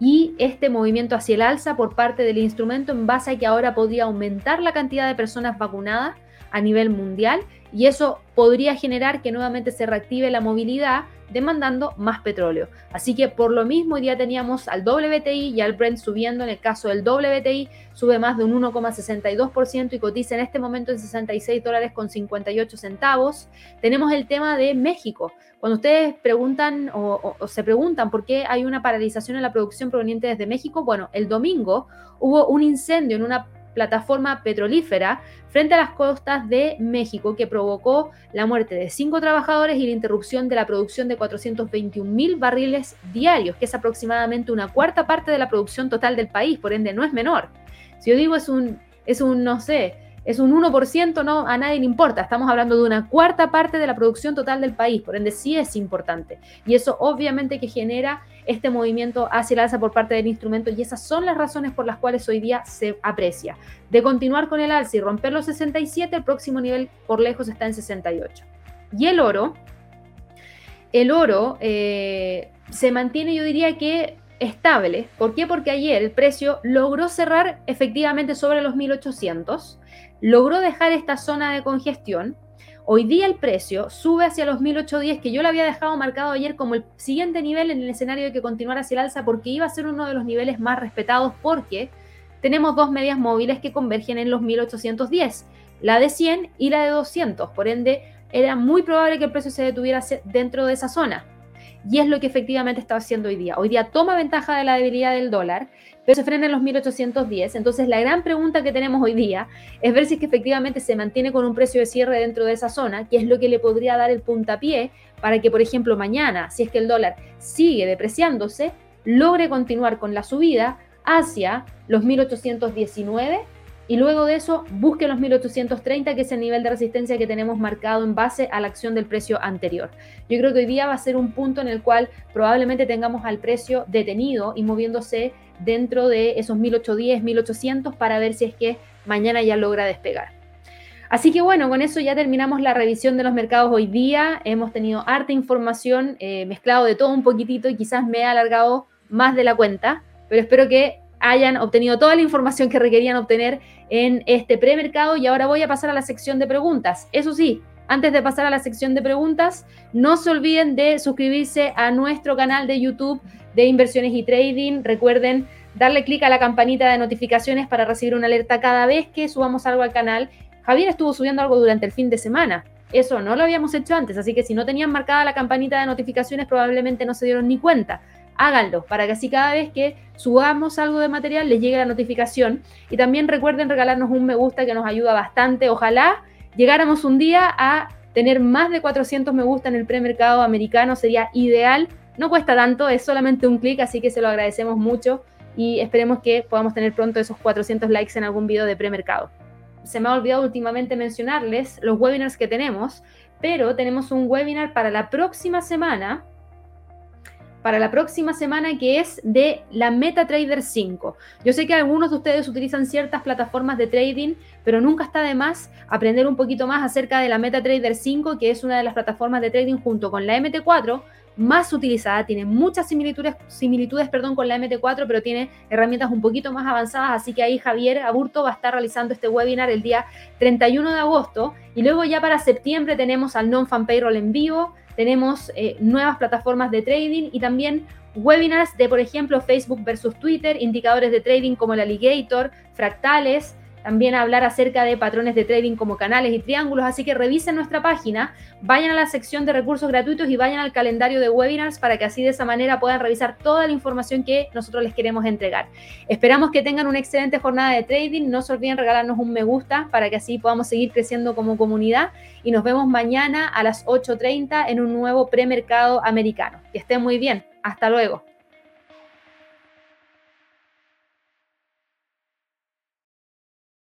y este movimiento hacia el alza por parte del instrumento en base a que ahora podría aumentar la cantidad de personas vacunadas a nivel mundial y eso podría generar que nuevamente se reactive la movilidad demandando más petróleo. Así que por lo mismo hoy día teníamos al WTI y al Brent subiendo. En el caso del WTI sube más de un 1,62% y cotiza en este momento en 66 dólares con 58 centavos. Tenemos el tema de México. Cuando ustedes preguntan o, o se preguntan por qué hay una paralización en la producción proveniente desde México, bueno, el domingo hubo un incendio en una plataforma petrolífera frente a las costas de México que provocó la muerte de cinco trabajadores y la interrupción de la producción de 421 mil barriles diarios, que es aproximadamente una cuarta parte de la producción total del país, por ende no es menor. Si yo digo es un, es un no sé, es un 1%, no, a nadie le importa. Estamos hablando de una cuarta parte de la producción total del país, por ende sí es importante. Y eso obviamente que genera este movimiento hacia el alza por parte del instrumento y esas son las razones por las cuales hoy día se aprecia. De continuar con el alza y romper los 67, el próximo nivel por lejos está en 68. Y el oro, el oro eh, se mantiene, yo diría que estable. ¿Por qué? Porque ayer el precio logró cerrar efectivamente sobre los 1800, logró dejar esta zona de congestión Hoy día el precio sube hacia los 1810, que yo lo había dejado marcado ayer como el siguiente nivel en el escenario de que continuara hacia el alza, porque iba a ser uno de los niveles más respetados, porque tenemos dos medias móviles que convergen en los 1810, la de 100 y la de 200. Por ende, era muy probable que el precio se detuviera dentro de esa zona. Y es lo que efectivamente está haciendo hoy día. Hoy día toma ventaja de la debilidad del dólar pero se frena en los 1810. Entonces, la gran pregunta que tenemos hoy día es ver si es que efectivamente se mantiene con un precio de cierre dentro de esa zona, que es lo que le podría dar el puntapié para que, por ejemplo, mañana, si es que el dólar sigue depreciándose, logre continuar con la subida hacia los 1819 y luego de eso busque los 1830, que es el nivel de resistencia que tenemos marcado en base a la acción del precio anterior. Yo creo que hoy día va a ser un punto en el cual probablemente tengamos al precio detenido y moviéndose dentro de esos 1810, 1800 para ver si es que mañana ya logra despegar. Así que bueno, con eso ya terminamos la revisión de los mercados hoy día. Hemos tenido harta información, eh, mezclado de todo un poquitito y quizás me he alargado más de la cuenta, pero espero que hayan obtenido toda la información que requerían obtener en este premercado y ahora voy a pasar a la sección de preguntas. Eso sí, antes de pasar a la sección de preguntas, no se olviden de suscribirse a nuestro canal de YouTube de inversiones y trading. Recuerden darle clic a la campanita de notificaciones para recibir una alerta cada vez que subamos algo al canal. Javier estuvo subiendo algo durante el fin de semana. Eso no lo habíamos hecho antes, así que si no tenían marcada la campanita de notificaciones probablemente no se dieron ni cuenta háganlo para que así cada vez que subamos algo de material les llegue la notificación. Y también recuerden regalarnos un me gusta que nos ayuda bastante. Ojalá llegáramos un día a tener más de 400 me gusta en el premercado americano, sería ideal. No cuesta tanto, es solamente un clic, así que se lo agradecemos mucho y esperemos que podamos tener pronto esos 400 likes en algún video de premercado. Se me ha olvidado últimamente mencionarles los webinars que tenemos, pero tenemos un webinar para la próxima semana para la próxima semana que es de la MetaTrader 5. Yo sé que algunos de ustedes utilizan ciertas plataformas de trading, pero nunca está de más aprender un poquito más acerca de la MetaTrader 5, que es una de las plataformas de trading junto con la MT4 más utilizada, tiene muchas similitudes, similitudes perdón, con la MT4, pero tiene herramientas un poquito más avanzadas, así que ahí Javier Aburto va a estar realizando este webinar el día 31 de agosto y luego ya para septiembre tenemos al Non-Fan Payroll en vivo, tenemos eh, nuevas plataformas de trading y también webinars de, por ejemplo, Facebook versus Twitter, indicadores de trading como el alligator, fractales, también hablar acerca de patrones de trading como canales y triángulos, así que revisen nuestra página, vayan a la sección de recursos gratuitos y vayan al calendario de webinars para que así de esa manera puedan revisar toda la información que nosotros les queremos entregar. Esperamos que tengan una excelente jornada de trading, no se olviden regalarnos un me gusta para que así podamos seguir creciendo como comunidad y nos vemos mañana a las 8.30 en un nuevo premercado americano. Que estén muy bien, hasta luego.